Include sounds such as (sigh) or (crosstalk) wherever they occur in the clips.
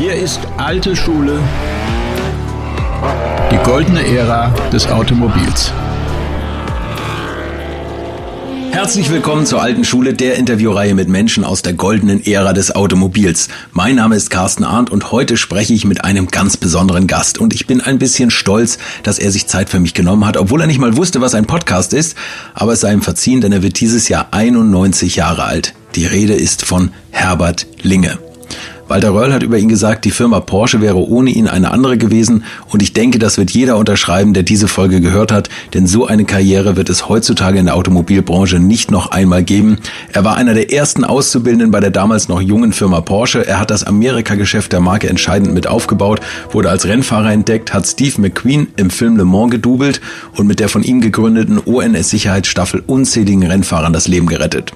Hier ist alte Schule, die goldene Ära des Automobils. Herzlich willkommen zur alten Schule, der Interviewreihe mit Menschen aus der goldenen Ära des Automobils. Mein Name ist Carsten Arndt und heute spreche ich mit einem ganz besonderen Gast. Und ich bin ein bisschen stolz, dass er sich Zeit für mich genommen hat, obwohl er nicht mal wusste, was ein Podcast ist. Aber es sei ihm verziehen, denn er wird dieses Jahr 91 Jahre alt. Die Rede ist von Herbert Linge. Walter Röll hat über ihn gesagt, die Firma Porsche wäre ohne ihn eine andere gewesen und ich denke, das wird jeder unterschreiben, der diese Folge gehört hat, denn so eine Karriere wird es heutzutage in der Automobilbranche nicht noch einmal geben. Er war einer der ersten Auszubildenden bei der damals noch jungen Firma Porsche. Er hat das Amerika-Geschäft der Marke entscheidend mit aufgebaut, wurde als Rennfahrer entdeckt, hat Steve McQueen im Film Le Mans gedubelt und mit der von ihm gegründeten ONS-Sicherheitsstaffel unzähligen Rennfahrern das Leben gerettet.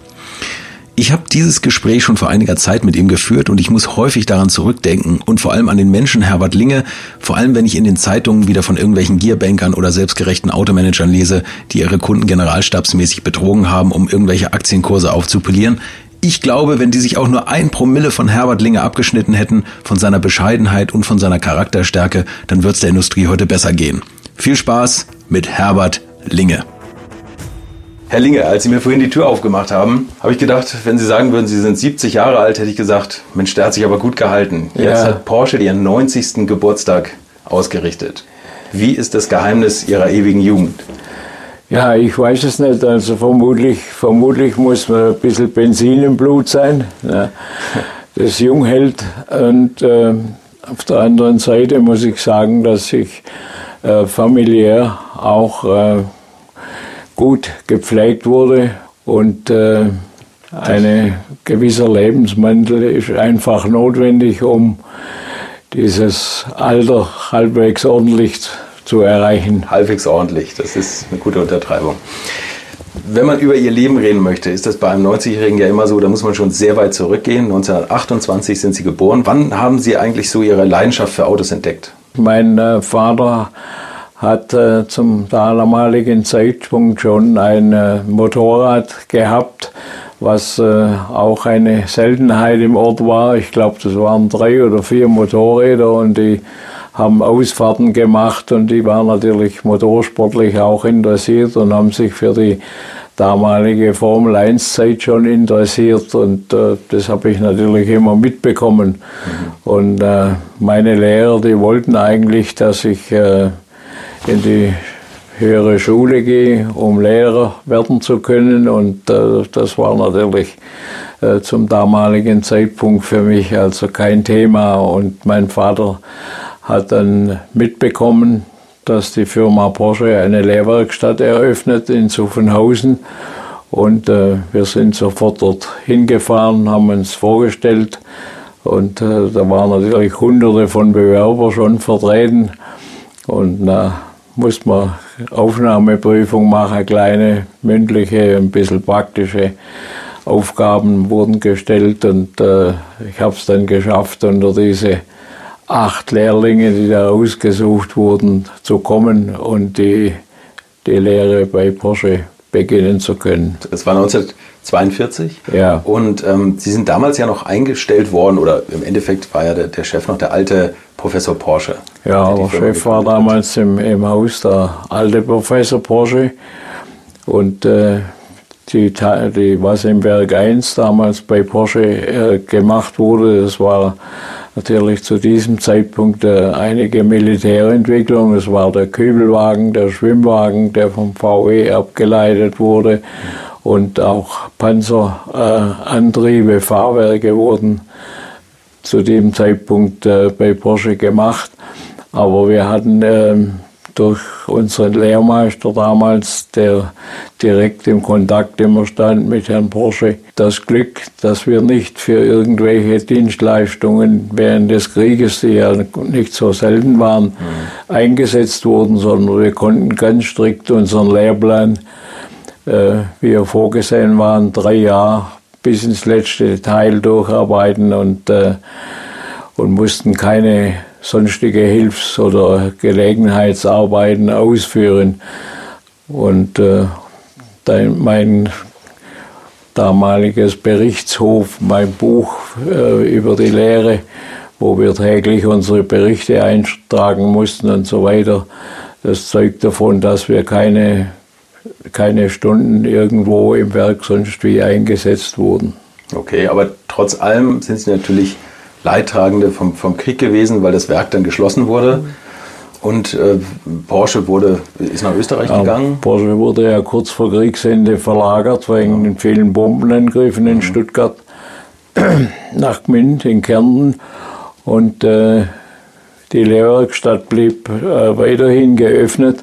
Ich habe dieses Gespräch schon vor einiger Zeit mit ihm geführt und ich muss häufig daran zurückdenken und vor allem an den Menschen Herbert Linge, vor allem wenn ich in den Zeitungen wieder von irgendwelchen Gearbankern oder selbstgerechten Automanagern lese, die ihre Kunden generalstabsmäßig betrogen haben, um irgendwelche Aktienkurse aufzupolieren. Ich glaube, wenn die sich auch nur ein Promille von Herbert Linge abgeschnitten hätten, von seiner Bescheidenheit und von seiner Charakterstärke, dann wird es der Industrie heute besser gehen. Viel Spaß mit Herbert Linge. Herr Linge, als Sie mir vorhin die Tür aufgemacht haben, habe ich gedacht, wenn Sie sagen würden, Sie sind 70 Jahre alt, hätte ich gesagt, Mensch, der hat sich aber gut gehalten. Jetzt ja. hat Porsche Ihren 90. Geburtstag ausgerichtet. Wie ist das Geheimnis Ihrer ewigen Jugend? Ja, ich weiß es nicht. Also vermutlich, vermutlich muss man ein bisschen Benzin im Blut sein, ja, das jung hält. Und äh, auf der anderen Seite muss ich sagen, dass ich äh, familiär auch äh, gut gepflegt wurde und äh, ein gewisser Lebensmantel ist einfach notwendig, um dieses Alter halbwegs ordentlich zu erreichen. Halbwegs ordentlich, das ist eine gute Untertreibung. Wenn man über ihr Leben reden möchte, ist das bei einem 90-Jährigen ja immer so, da muss man schon sehr weit zurückgehen. 1928 sind Sie geboren. Wann haben Sie eigentlich so Ihre Leidenschaft für Autos entdeckt? Mein äh, Vater hat äh, zum damaligen Zeitpunkt schon ein äh, Motorrad gehabt, was äh, auch eine Seltenheit im Ort war. Ich glaube, das waren drei oder vier Motorräder und die haben Ausfahrten gemacht und die waren natürlich motorsportlich auch interessiert und haben sich für die damalige Formel 1 Zeit schon interessiert und äh, das habe ich natürlich immer mitbekommen. Mhm. Und äh, meine Lehrer, die wollten eigentlich, dass ich äh, in die höhere Schule gehe, um Lehrer werden zu können. Und äh, das war natürlich äh, zum damaligen Zeitpunkt für mich also kein Thema. Und mein Vater hat dann mitbekommen, dass die Firma Porsche eine Lehrwerkstatt eröffnet in Zuffenhausen. Und äh, wir sind sofort dort hingefahren, haben uns vorgestellt. Und äh, da waren natürlich hunderte von Bewerbern schon vertreten. Und na, muss man Aufnahmeprüfung machen, kleine mündliche, ein bisschen praktische Aufgaben wurden gestellt und äh, ich habe es dann geschafft, unter diese acht Lehrlinge, die da ausgesucht wurden, zu kommen und die, die Lehre bei Porsche beginnen zu können. Das war 1942? Ja. Und ähm, Sie sind damals ja noch eingestellt worden, oder im Endeffekt war ja der, der Chef noch der alte Professor Porsche. Ja, der Chef war damals im, im Haus der alte Professor Porsche. Und äh, die, die, was im Werk 1 damals bei Porsche äh, gemacht wurde, das war natürlich zu diesem Zeitpunkt äh, einige Militärentwicklung. Es war der Kübelwagen, der Schwimmwagen, der vom VW abgeleitet wurde. Und auch Panzerantriebe, Fahrwerke wurden zu dem Zeitpunkt äh, bei Porsche gemacht. Aber wir hatten äh, durch unseren Lehrmeister damals, der direkt im Kontakt immer stand mit Herrn Porsche, das Glück, dass wir nicht für irgendwelche Dienstleistungen während des Krieges, die ja nicht so selten waren, mhm. eingesetzt wurden, sondern wir konnten ganz strikt unseren Lehrplan, äh, wie er vorgesehen war, drei Jahre bis ins letzte Detail durcharbeiten und, äh, und mussten keine sonstige Hilfs- oder Gelegenheitsarbeiten ausführen. Und äh, mein damaliges Berichtshof, mein Buch äh, über die Lehre, wo wir täglich unsere Berichte eintragen mussten und so weiter. Das zeugt davon, dass wir keine, keine Stunden irgendwo im Werk sonst wie eingesetzt wurden. Okay, aber trotz allem sind Sie natürlich Leidtragende vom, vom Krieg gewesen, weil das Werk dann geschlossen wurde. Und äh, Porsche wurde, ist nach Österreich ja, gegangen? Porsche wurde ja kurz vor Kriegsende verlagert wegen ja. den vielen Bombenangriffen in mhm. Stuttgart (clears throat) nach Gmünd in Kärnten. Und äh, die Lehrwerkstatt blieb äh, weiterhin geöffnet.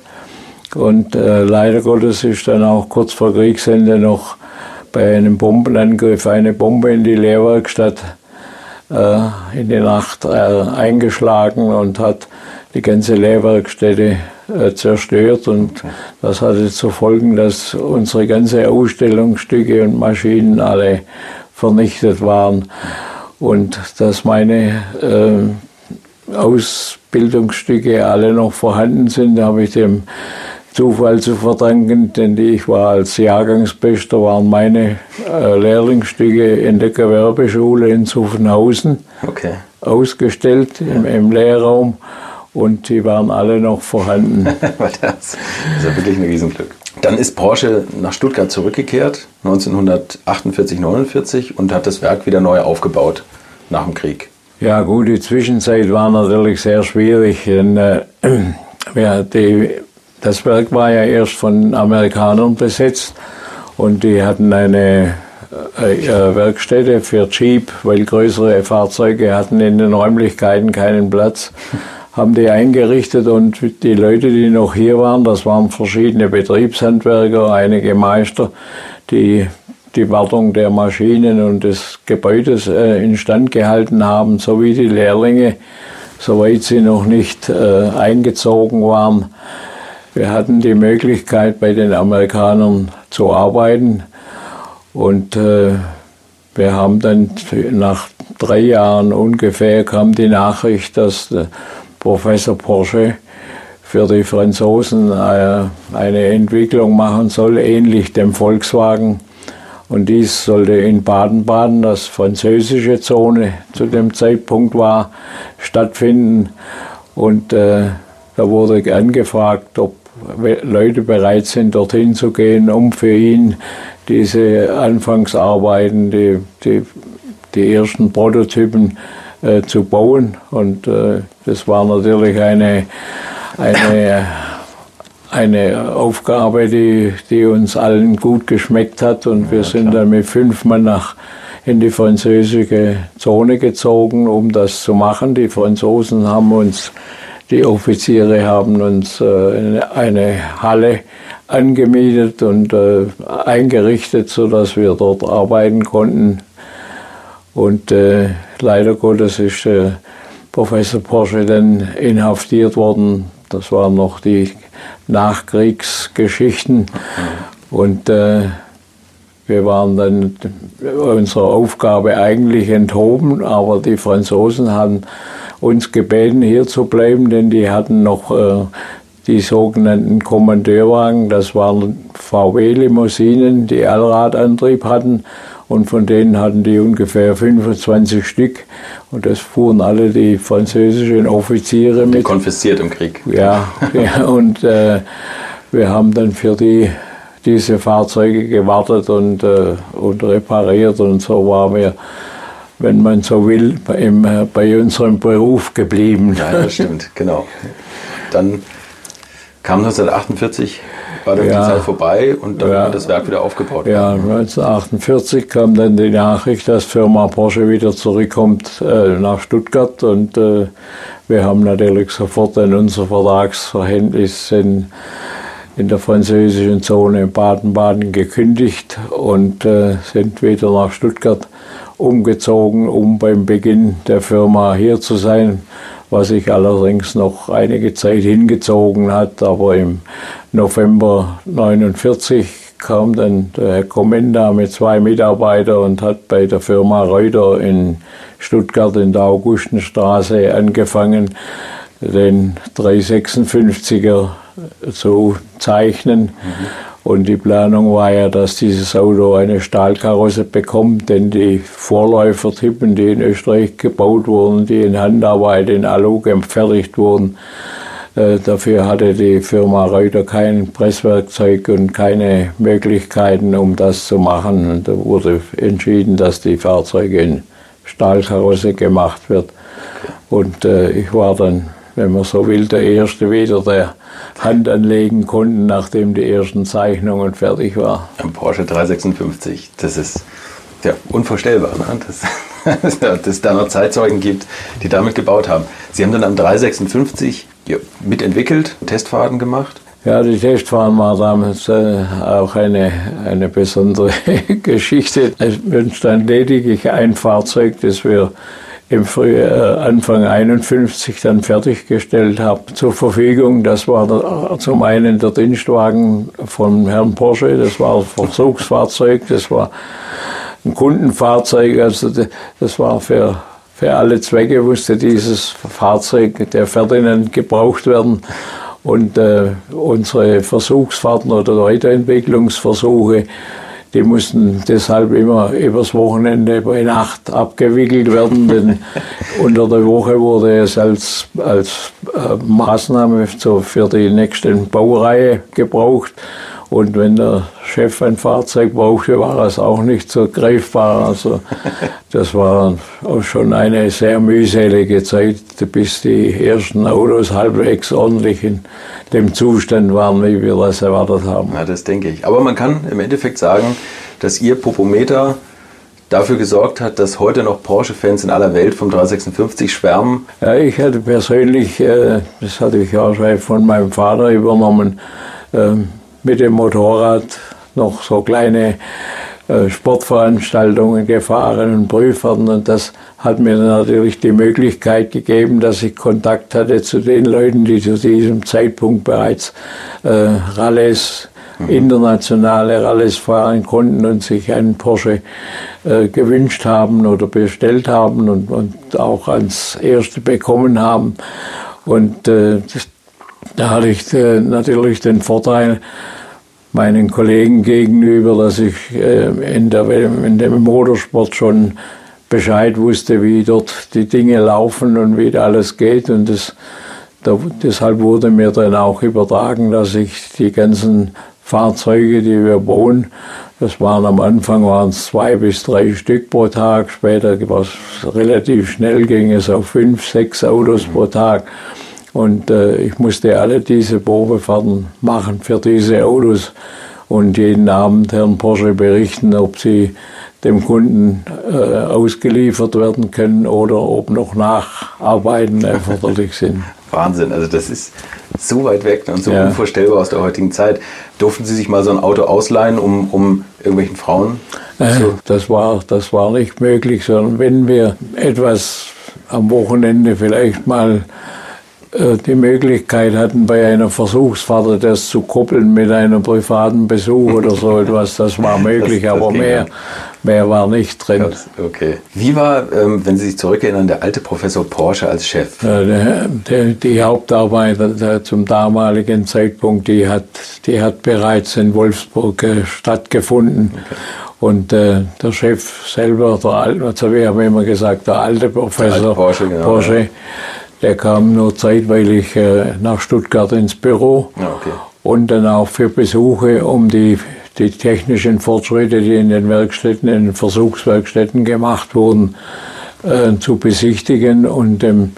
Und äh, leider Gottes ist dann auch kurz vor Kriegsende noch bei einem Bombenangriff eine Bombe in die Lehrwerkstatt äh, in die Nacht äh, eingeschlagen und hat die ganze Lehrwerkstätte äh, zerstört. Und das hatte zur Folge, dass unsere ganze Ausstellungsstücke und Maschinen alle vernichtet waren. Und dass meine äh, Ausbildungsstücke alle noch vorhanden sind, habe ich dem Zufall zu verdanken, denn ich war als Jahrgangsbester, waren meine äh, Lehrlingsstücke in der Gewerbeschule in Zuffenhausen okay. ausgestellt im, im Lehrraum und die waren alle noch vorhanden. (laughs) das ist ja wirklich ein Riesenglück. Dann ist Porsche nach Stuttgart zurückgekehrt, 1948, 49 und hat das Werk wieder neu aufgebaut nach dem Krieg. Ja gut, die Zwischenzeit war natürlich sehr schwierig, denn äh, (clears throat) ja, die das Werk war ja erst von Amerikanern besetzt und die hatten eine äh, äh, Werkstätte für Jeep, weil größere Fahrzeuge hatten in den Räumlichkeiten keinen Platz, (laughs) haben die eingerichtet und die Leute, die noch hier waren, das waren verschiedene Betriebshandwerker, einige Meister, die die Wartung der Maschinen und des Gebäudes äh, instand gehalten haben, sowie die Lehrlinge, soweit sie noch nicht äh, eingezogen waren, wir hatten die Möglichkeit, bei den Amerikanern zu arbeiten und äh, wir haben dann nach drei Jahren ungefähr kam die Nachricht, dass Professor Porsche für die Franzosen äh, eine Entwicklung machen soll, ähnlich dem Volkswagen. Und dies sollte in Baden-Baden, das französische Zone zu dem Zeitpunkt war, stattfinden. Und äh, da wurde angefragt, ob Leute bereit sind, dorthin zu gehen, um für ihn diese Anfangsarbeiten, die, die, die ersten Prototypen äh, zu bauen. Und äh, das war natürlich eine, eine, eine Aufgabe, die, die uns allen gut geschmeckt hat. Und wir ja, sind dann mit fünf Mann nach in die französische Zone gezogen, um das zu machen. Die Franzosen haben uns die Offiziere haben uns äh, eine Halle angemietet und äh, eingerichtet, sodass wir dort arbeiten konnten. Und äh, leider Gottes ist Professor Porsche dann inhaftiert worden. Das waren noch die Nachkriegsgeschichten. Und wir waren dann unserer Aufgabe eigentlich enthoben, aber die Franzosen haben uns gebeten, hier zu bleiben, denn die hatten noch äh, die sogenannten Kommandeurwagen, das waren VW-Limousinen, die Allradantrieb hatten und von denen hatten die ungefähr 25 Stück und das fuhren alle die französischen Offiziere mit. Konfisziert im Krieg. Ja, ja und äh, wir haben dann für die diese Fahrzeuge gewartet und, äh, und repariert und so waren wir wenn man so will, bei, bei unserem Beruf geblieben. Ja, das (laughs) stimmt, genau. Dann kam 1948, war dann ja, die Zeit vorbei und dann ja, hat das Werk wieder aufgebaut. Ja, 1948 kam dann die Nachricht, dass Firma Porsche wieder zurückkommt äh, nach Stuttgart und äh, wir haben natürlich sofort dann unser Vertragsverhältnis in, in der französischen Zone in Baden-Baden gekündigt und äh, sind wieder nach Stuttgart umgezogen, um beim Beginn der Firma hier zu sein, was sich allerdings noch einige Zeit hingezogen hat. Aber im November 1949 kam dann der Herr Komenda mit zwei Mitarbeitern und hat bei der Firma Reuter in Stuttgart in der Augustenstraße angefangen, den 356er zu zeichnen. Mhm. Und die Planung war ja, dass dieses Auto eine Stahlkarosse bekommt, denn die Vorläufertypen, die in Österreich gebaut wurden, die in Handarbeit in Alu gefertigt wurden, äh, dafür hatte die Firma Reuter kein Presswerkzeug und keine Möglichkeiten, um das zu machen. Und da wurde entschieden, dass die Fahrzeuge in Stahlkarosse gemacht wird. Und äh, ich war dann, wenn man so will, der Erste wieder, der Hand anlegen konnten, nachdem die ersten Zeichnungen fertig waren. Ein Porsche 356, das ist ja unvorstellbar, ne? dass, (laughs) dass es da noch Zeitzeugen gibt, die damit gebaut haben. Sie haben dann am 356 ja, mitentwickelt, Testfahrten gemacht. Ja, die Testfahren war damals äh, auch eine, eine besondere (laughs) Geschichte. Es entstand lediglich ein Fahrzeug, das wir im Frühjahr, äh, Anfang 51 dann fertiggestellt habe, zur Verfügung. Das war der, zum einen der Dienstwagen von Herrn Porsche, das war ein Versuchsfahrzeug, das war ein Kundenfahrzeug, also das war für, für alle Zwecke, musste dieses Fahrzeug der Ferdinand gebraucht werden. Und äh, unsere Versuchsfahrten oder Weiterentwicklungsversuche die mussten deshalb immer übers Wochenende bei Nacht abgewickelt werden, denn (laughs) unter der Woche wurde es als, als äh, Maßnahme für die nächste Baureihe gebraucht. Und wenn der Chef ein Fahrzeug brauchte, war es auch nicht so greifbar. Also das war auch schon eine sehr mühselige Zeit, bis die ersten Autos halbwegs ordentlich in dem Zustand waren, wie wir das erwartet haben. Ja, das denke ich. Aber man kann im Endeffekt sagen, dass Ihr Popometer dafür gesorgt hat, dass heute noch Porsche-Fans in aller Welt vom 356 schwärmen? Ja, ich hatte persönlich, äh, das hatte ich auch schon von meinem Vater übernommen, ähm, mit dem Motorrad noch so kleine äh, Sportveranstaltungen gefahren und Prüfern und das hat mir natürlich die Möglichkeit gegeben, dass ich Kontakt hatte zu den Leuten, die zu diesem Zeitpunkt bereits äh, Rallyes, mhm. internationale Rallyes fahren konnten und sich einen Porsche äh, gewünscht haben oder bestellt haben und, und auch als erste bekommen haben. Und äh, das, da hatte ich äh, natürlich den Vorteil meinen Kollegen gegenüber, dass ich äh, in, der, in dem Motorsport schon Bescheid wusste, wie dort die Dinge laufen und wie alles geht. Und das, da, deshalb wurde mir dann auch übertragen, dass ich die ganzen Fahrzeuge, die wir bauen, das waren am Anfang waren es zwei bis drei Stück pro Tag, später war es relativ schnell, ging es auf fünf, sechs Autos pro Tag. Und äh, ich musste alle diese Probefahrten machen für diese Autos und jeden Abend Herrn Porsche berichten, ob sie dem Kunden äh, ausgeliefert werden können oder ob noch Nacharbeiten erforderlich sind. (laughs) Wahnsinn, also das ist so weit weg und so ja. unvorstellbar aus der heutigen Zeit. Durften Sie sich mal so ein Auto ausleihen, um, um irgendwelchen Frauen? Äh, das, war, das war nicht möglich, sondern wenn wir etwas am Wochenende vielleicht mal die Möglichkeit hatten, bei einer Versuchsfahrt das zu koppeln mit einem privaten Besuch oder so etwas. Das war (laughs) möglich, das, das aber mehr, mehr war nicht drin. Okay. Wie war, ähm, wenn Sie sich zurückerinnern, der alte Professor Porsche als Chef? Der, die Hauptarbeit der, zum damaligen Zeitpunkt, die hat, die hat bereits in Wolfsburg äh, stattgefunden. Okay. Und äh, der Chef selber, der, also wir haben immer gesagt, der alte Professor der alte Porsche, genau, Porsche ja der kam nur zeitweilig äh, nach Stuttgart ins Büro ja, okay. und dann auch für Besuche, um die, die technischen Fortschritte, die in den Werkstätten, in den Versuchswerkstätten gemacht wurden, äh, zu besichtigen und dem,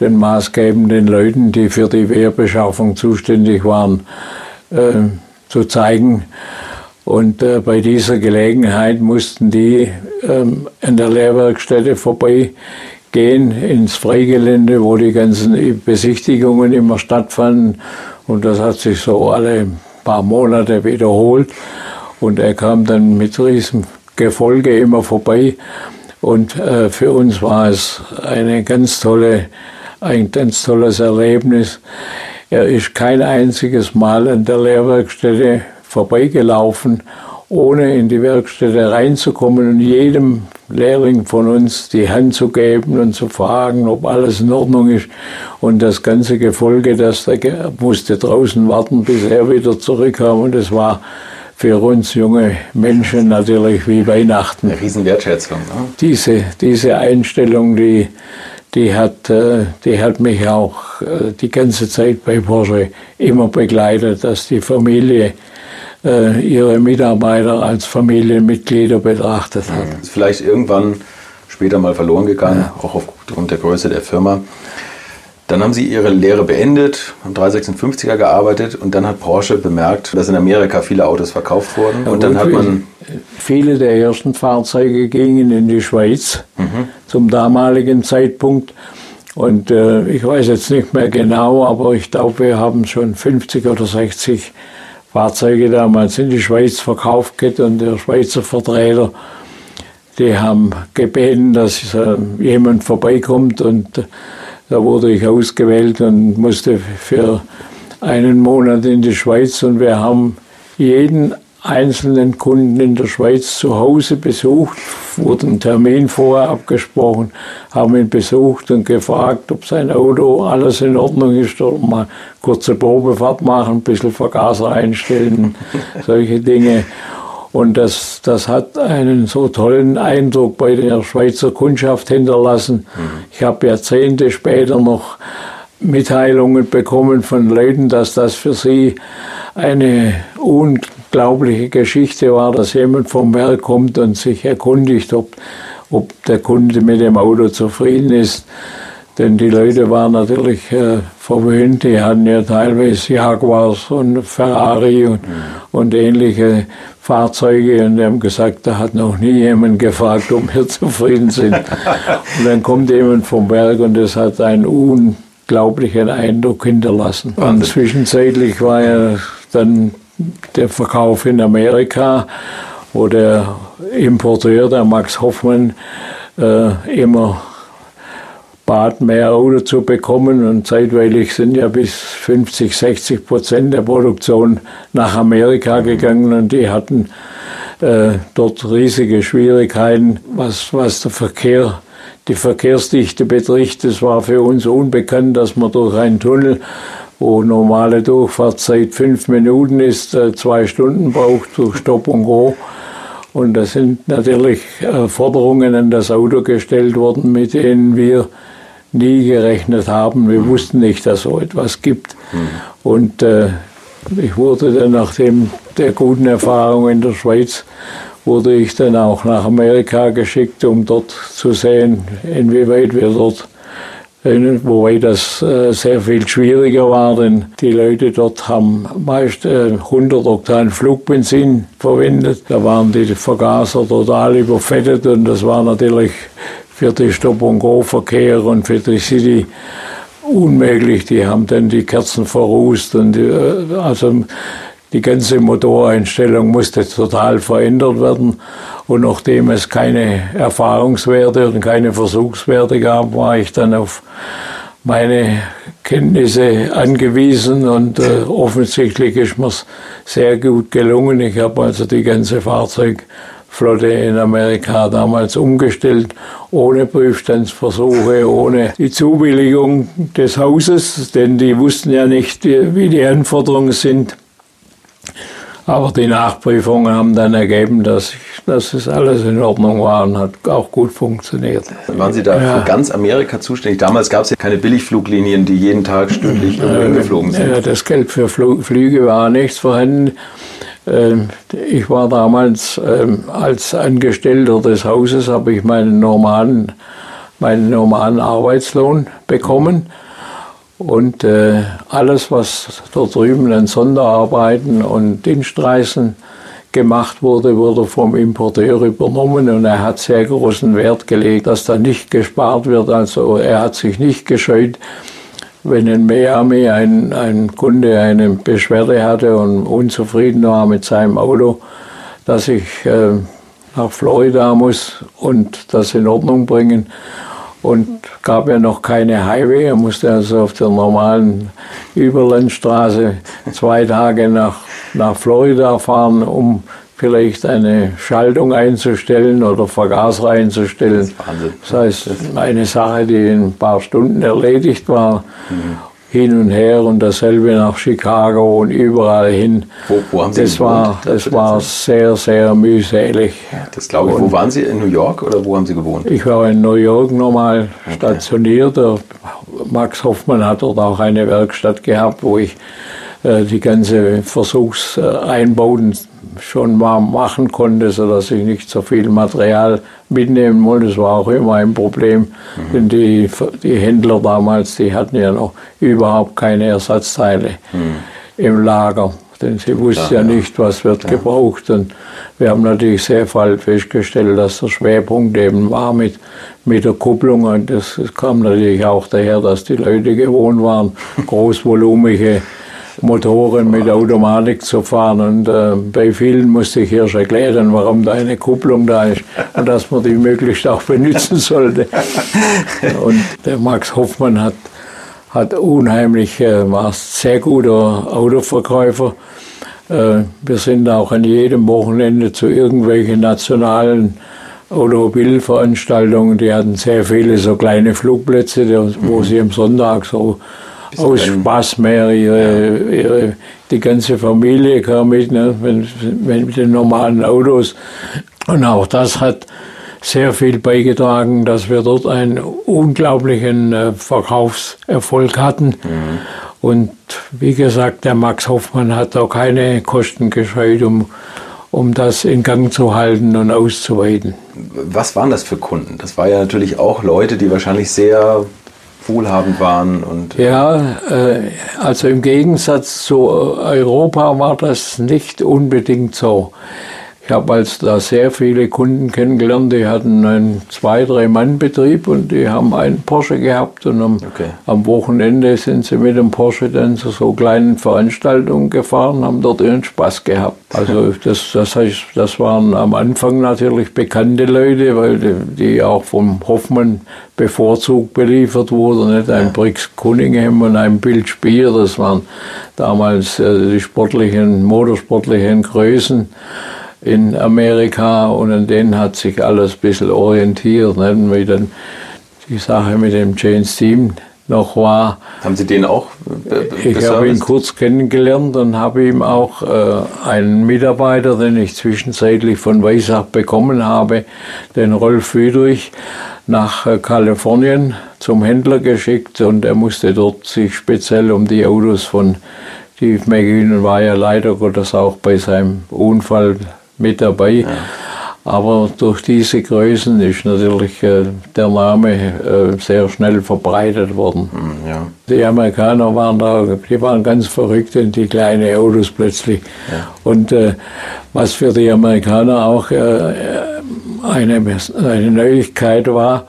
den maßgebenden Leuten, die für die Wehrbeschaffung zuständig waren, äh, zu zeigen. Und äh, bei dieser Gelegenheit mussten die ähm, in der Lehrwerkstätte vorbei gehen ins Freigelände, wo die ganzen Besichtigungen immer stattfanden. Und das hat sich so alle paar Monate wiederholt. Und er kam dann mit riesem Gefolge immer vorbei. Und äh, für uns war es eine ganz tolle, ein ganz tolles Erlebnis. Er ist kein einziges Mal an der Lehrwerkstätte vorbeigelaufen, ohne in die Werkstätte reinzukommen und jedem Lehrling von uns die Hand zu geben und zu fragen, ob alles in Ordnung ist. Und das ganze Gefolge, das da musste draußen warten, bis er wieder zurückkam. Und es war für uns junge Menschen natürlich wie Weihnachten. Eine Riesenwertschätzung. Ne? Diese, diese Einstellung, die, die, hat, äh, die hat mich auch äh, die ganze Zeit bei Porsche immer begleitet, dass die Familie äh, ihre Mitarbeiter als Familienmitglieder betrachtet hat. Ist vielleicht irgendwann später mal verloren gegangen, ja. auch aufgrund der Größe der Firma. Dann haben sie ihre Lehre beendet, haben 356er gearbeitet und dann hat Porsche bemerkt, dass in Amerika viele Autos verkauft wurden. Ja, und dann hat man. Viele der ersten Fahrzeuge gingen in die Schweiz mhm. zum damaligen Zeitpunkt. Und äh, ich weiß jetzt nicht mehr genau, aber ich glaube, wir haben schon 50 oder 60 Fahrzeuge damals in die Schweiz verkauft geht und der Schweizer Vertreter, die haben gebeten, dass jemand vorbeikommt und äh, da wurde ich ausgewählt und musste für einen Monat in die Schweiz und wir haben jeden einzelnen Kunden in der Schweiz zu Hause besucht, wurde ein Termin vorher abgesprochen, haben ihn besucht und gefragt, ob sein Auto alles in Ordnung ist oder mal kurze Probefahrt machen, ein bisschen Vergaser einstellen, (laughs) solche Dinge. Und das, das hat einen so tollen Eindruck bei der Schweizer Kundschaft hinterlassen. Ich habe Jahrzehnte später noch Mitteilungen bekommen von Leuten, dass das für sie eine unglaubliche Geschichte war, dass jemand vom Werk kommt und sich erkundigt, ob, ob der Kunde mit dem Auto zufrieden ist. Denn die Leute waren natürlich äh, verwöhnt, die hatten ja teilweise Jaguars und Ferrari und, und ähnliche Fahrzeuge und die haben gesagt, da hat noch nie jemand gefragt, ob wir (laughs) zufrieden sind. und dann kommt jemand vom Berg und das hat einen unglaublichen Eindruck hinterlassen. Und zwischenzeitlich war ja dann der Verkauf in Amerika, wo der Importeur, der Max Hoffmann, äh, immer bat, mehr Auto zu bekommen. Und zeitweilig sind ja bis 50, 60 Prozent der Produktion nach Amerika gegangen und die hatten äh, dort riesige Schwierigkeiten, was, was der Verkehr, die Verkehrsdichte betrifft. Es war für uns unbekannt, dass man durch einen Tunnel wo normale Durchfahrtzeit fünf Minuten ist, äh, zwei Stunden braucht durch Stopp und Go. Und da sind natürlich Forderungen an das Auto gestellt worden, mit denen wir nie gerechnet haben. Wir wussten nicht, dass so etwas gibt. Und äh, ich wurde dann nach dem, der guten Erfahrung in der Schweiz, wurde ich dann auch nach Amerika geschickt, um dort zu sehen, inwieweit wir dort wobei das äh, sehr viel schwieriger war, denn die Leute dort haben meist 100 äh, Oktan Flugbenzin verwendet. Da waren die Vergaser total überfettet und das war natürlich für die Stop-and-Go-Verkehr und für die City unmöglich. Die haben dann die Kerzen verrußt und äh, also die ganze Motoreinstellung musste total verändert werden. Und nachdem es keine Erfahrungswerte und keine Versuchswerte gab, war ich dann auf meine Kenntnisse angewiesen und äh, offensichtlich ist mir sehr gut gelungen. Ich habe also die ganze Fahrzeugflotte in Amerika damals umgestellt, ohne Prüfstandsversuche, ohne die Zubilligung des Hauses, denn die wussten ja nicht, wie die Anforderungen sind. Aber die Nachprüfungen haben dann ergeben, dass, dass es alles in Ordnung war und hat auch gut funktioniert. Waren Sie da ja. für ganz Amerika zuständig? Damals gab es ja keine Billigfluglinien, die jeden Tag stündlich irgendwo geflogen sind. Ja, das Geld für Flüge war nichts vorhanden. Ähm, ich war damals ähm, als Angestellter des Hauses, habe ich meinen normalen, meinen normalen Arbeitslohn bekommen. Und äh, alles, was dort drüben an Sonderarbeiten und Dienstreisen gemacht wurde, wurde vom Importeur übernommen und er hat sehr großen Wert gelegt, dass da nicht gespart wird. Also er hat sich nicht gescheut, wenn in Miami ein, ein Kunde eine Beschwerde hatte und unzufrieden war mit seinem Auto, dass ich äh, nach Florida muss und das in Ordnung bringen und gab ja noch keine Highway. Er musste also auf der normalen Überlandstraße zwei Tage nach, nach Florida fahren, um vielleicht eine Schaltung einzustellen oder Vergaser einzustellen. Das, heißt, eine Sache, die in ein paar Stunden erledigt war. Mhm. Hin und her und dasselbe nach Chicago und überall hin. Wo, wo haben Sie das war, das war sehr, sehr mühselig. Das glaube ich. Und wo waren Sie? In New York oder wo haben Sie gewohnt? Ich war in New York nochmal okay. stationiert. Max Hoffmann hat dort auch eine Werkstatt gehabt, wo ich die ganze Versuchseinbauten schon mal machen konnte, sodass ich nicht so viel Material mitnehmen wollte. Das war auch immer ein Problem, mhm. denn die, die Händler damals, die hatten ja noch überhaupt keine Ersatzteile mhm. im Lager. Denn sie wussten ja, ja, nicht, was wird ja. gebraucht. Und wir haben natürlich sehr bald festgestellt, dass der Schwerpunkt eben war mit, mit der Kupplung. Und das, das kam natürlich auch daher, dass die Leute gewohnt waren, (laughs) großvolumige Motoren mit Automatik zu fahren. Und äh, bei vielen musste ich erst erklären, warum da eine Kupplung da ist und dass man die möglichst auch benutzen sollte. Und der Max Hoffmann hat, hat unheimlich, äh, war sehr guter Autoverkäufer. Äh, wir sind auch an jedem Wochenende zu irgendwelchen nationalen Automobilveranstaltungen. Die hatten sehr viele so kleine Flugplätze, wo sie am Sonntag so aus Spaß mehr. Ihre, ihre, die ganze Familie kam mit, ne, wenn mit den normalen Autos. Und auch das hat sehr viel beigetragen, dass wir dort einen unglaublichen äh, Verkaufserfolg hatten. Mhm. Und wie gesagt, der Max Hoffmann hat auch keine Kosten gescheut, um, um das in Gang zu halten und auszuweiten. Was waren das für Kunden? Das war ja natürlich auch Leute, die wahrscheinlich sehr wohlhabend waren. Und ja, äh, also im Gegensatz zu Europa war das nicht unbedingt so. Ich habe also da sehr viele Kunden kennengelernt, die hatten einen zwei-, drei-Mann-Betrieb und die haben einen Porsche gehabt und am, okay. am, Wochenende sind sie mit dem Porsche dann zu so kleinen Veranstaltungen gefahren, haben dort ihren Spaß gehabt. Also (laughs) das, das heißt, das waren am Anfang natürlich bekannte Leute, weil die, die auch vom Hoffmann bevorzugt beliefert wurden, nicht ein Brix Cunningham und ein Bild Spier, das waren damals äh, die sportlichen, motorsportlichen Größen in Amerika und an denen hat sich alles ein bisschen orientiert. Ne? Wie dann die Sache mit dem James Team noch war. Haben Sie den auch Ich habe ihn kurz kennengelernt und habe ihm auch äh, einen Mitarbeiter, den ich zwischenzeitlich von Weissach bekommen habe, den Rolf Friedrich, nach äh, Kalifornien zum Händler geschickt und er musste dort sich speziell um die Autos von Steve McQueen war ja leider Gottes auch bei seinem Unfall mit dabei. Ja. Aber durch diese Größen ist natürlich äh, der Name äh, sehr schnell verbreitet worden. Hm, ja. Die Amerikaner waren da, die waren ganz verrückt in die kleinen Autos plötzlich. Ja. Und äh, was für die Amerikaner auch äh, eine, eine Neuigkeit war,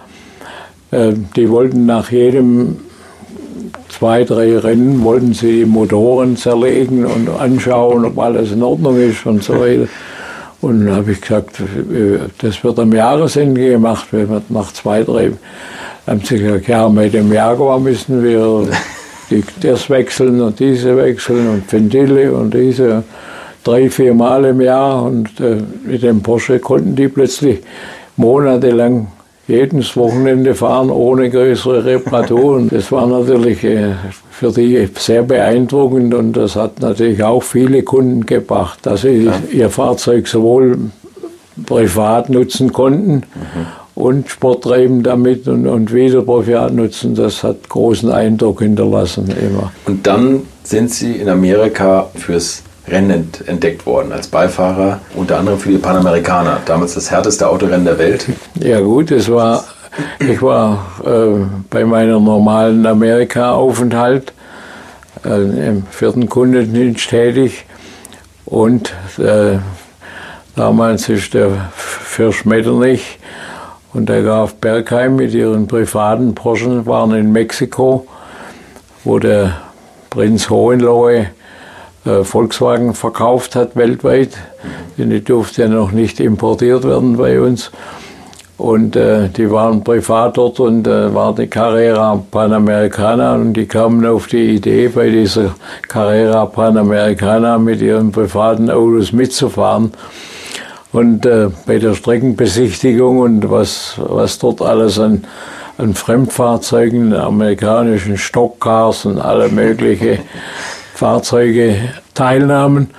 äh, die wollten nach jedem zwei, drei Rennen, wollten sie die Motoren zerlegen und anschauen, ob alles in Ordnung ist und so weiter. Und dann habe ich gesagt, äh, das wird am Jahresende gemacht, wenn wir nach zwei, drei. Dann haben sie gesagt, ja, mit dem Jaguar müssen wir (laughs) die, das wechseln und diese wechseln und Ventile und diese drei, vier Mal im Jahr. Und äh, mit dem Porsche konnten die plötzlich monatelang jedes Wochenende fahren ohne größere Reparaturen. Das war natürlich äh, für die sehr beeindruckend und das hat natürlich auch viele Kunden gebracht, dass sie ihr Fahrzeug sowohl privat nutzen konnten mhm. und Sport treiben damit und, und wieder privat nutzen. Das hat großen Eindruck hinterlassen immer. Und dann sind Sie in Amerika fürs Rennen entdeckt worden als Beifahrer, unter anderem für die Panamerikaner, damals das härteste Autorennen der Welt. Ja gut, es war, ich war äh, bei meinem normalen Amerika-Aufenthalt äh, im vierten Kundendienst tätig und äh, damals ist der Fürst Metternich und der Graf Bergheim mit ihren privaten Porschen waren in Mexiko, wo der Prinz Hohenlohe Volkswagen verkauft hat weltweit. Die durfte ja noch nicht importiert werden bei uns. Und äh, die waren privat dort und äh, war die Carrera Panamericana und die kamen auf die Idee, bei dieser Carrera Panamericana mit ihren privaten Autos mitzufahren. Und äh, bei der Streckenbesichtigung und was, was dort alles an, an Fremdfahrzeugen, amerikanischen Stockcars und alle möglichen Fahrzeuge teilnahmen,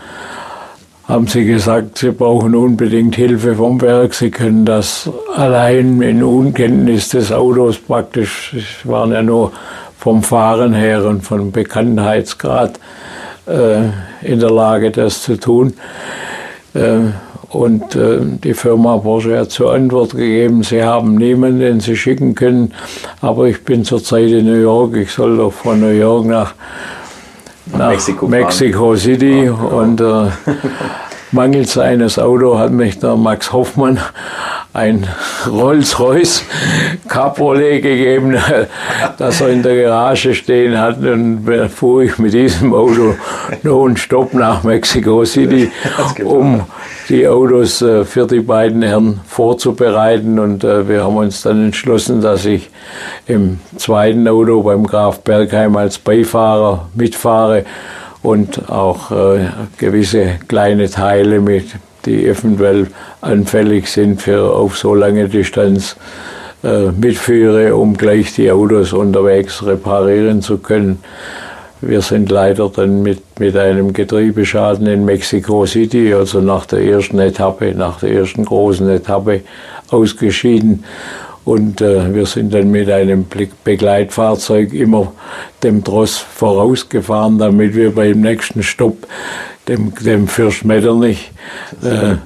haben sie gesagt, sie brauchen unbedingt Hilfe vom Werk. Sie können das allein in Unkenntnis des Autos praktisch, sie waren ja nur vom Fahren her und vom Bekanntheitsgrad äh, in der Lage, das zu tun. Äh, und äh, die Firma Porsche hat zur Antwort gegeben, sie haben niemanden, den sie schicken können, aber ich bin zurzeit in New York, ich soll doch von New York nach Mexiko, Mexico City ja, genau. und äh, (laughs) mangels eines Autos hat mich der Max Hoffmann ein Rolls-Royce Cabriolet gegeben, (laughs) das er in der Garage stehen hat. Und fuhr ich mit diesem Auto Stopp nach Mexico City, (laughs) um die Autos äh, für die beiden Herren vorzubereiten. Und äh, wir haben uns dann entschlossen, dass ich im zweiten Auto beim Graf Bergheim als Beifahrer mitfahre und auch äh, gewisse kleine Teile mit die eventuell anfällig sind für auf so lange Distanz äh, mitführe, um gleich die Autos unterwegs reparieren zu können. Wir sind leider dann mit, mit einem Getriebeschaden in Mexico City, also nach der ersten Etappe, nach der ersten großen Etappe ausgeschieden. Und äh, wir sind dann mit einem Begleitfahrzeug immer dem Tross vorausgefahren, damit wir beim nächsten Stopp dem, dem Fürst Metternich äh,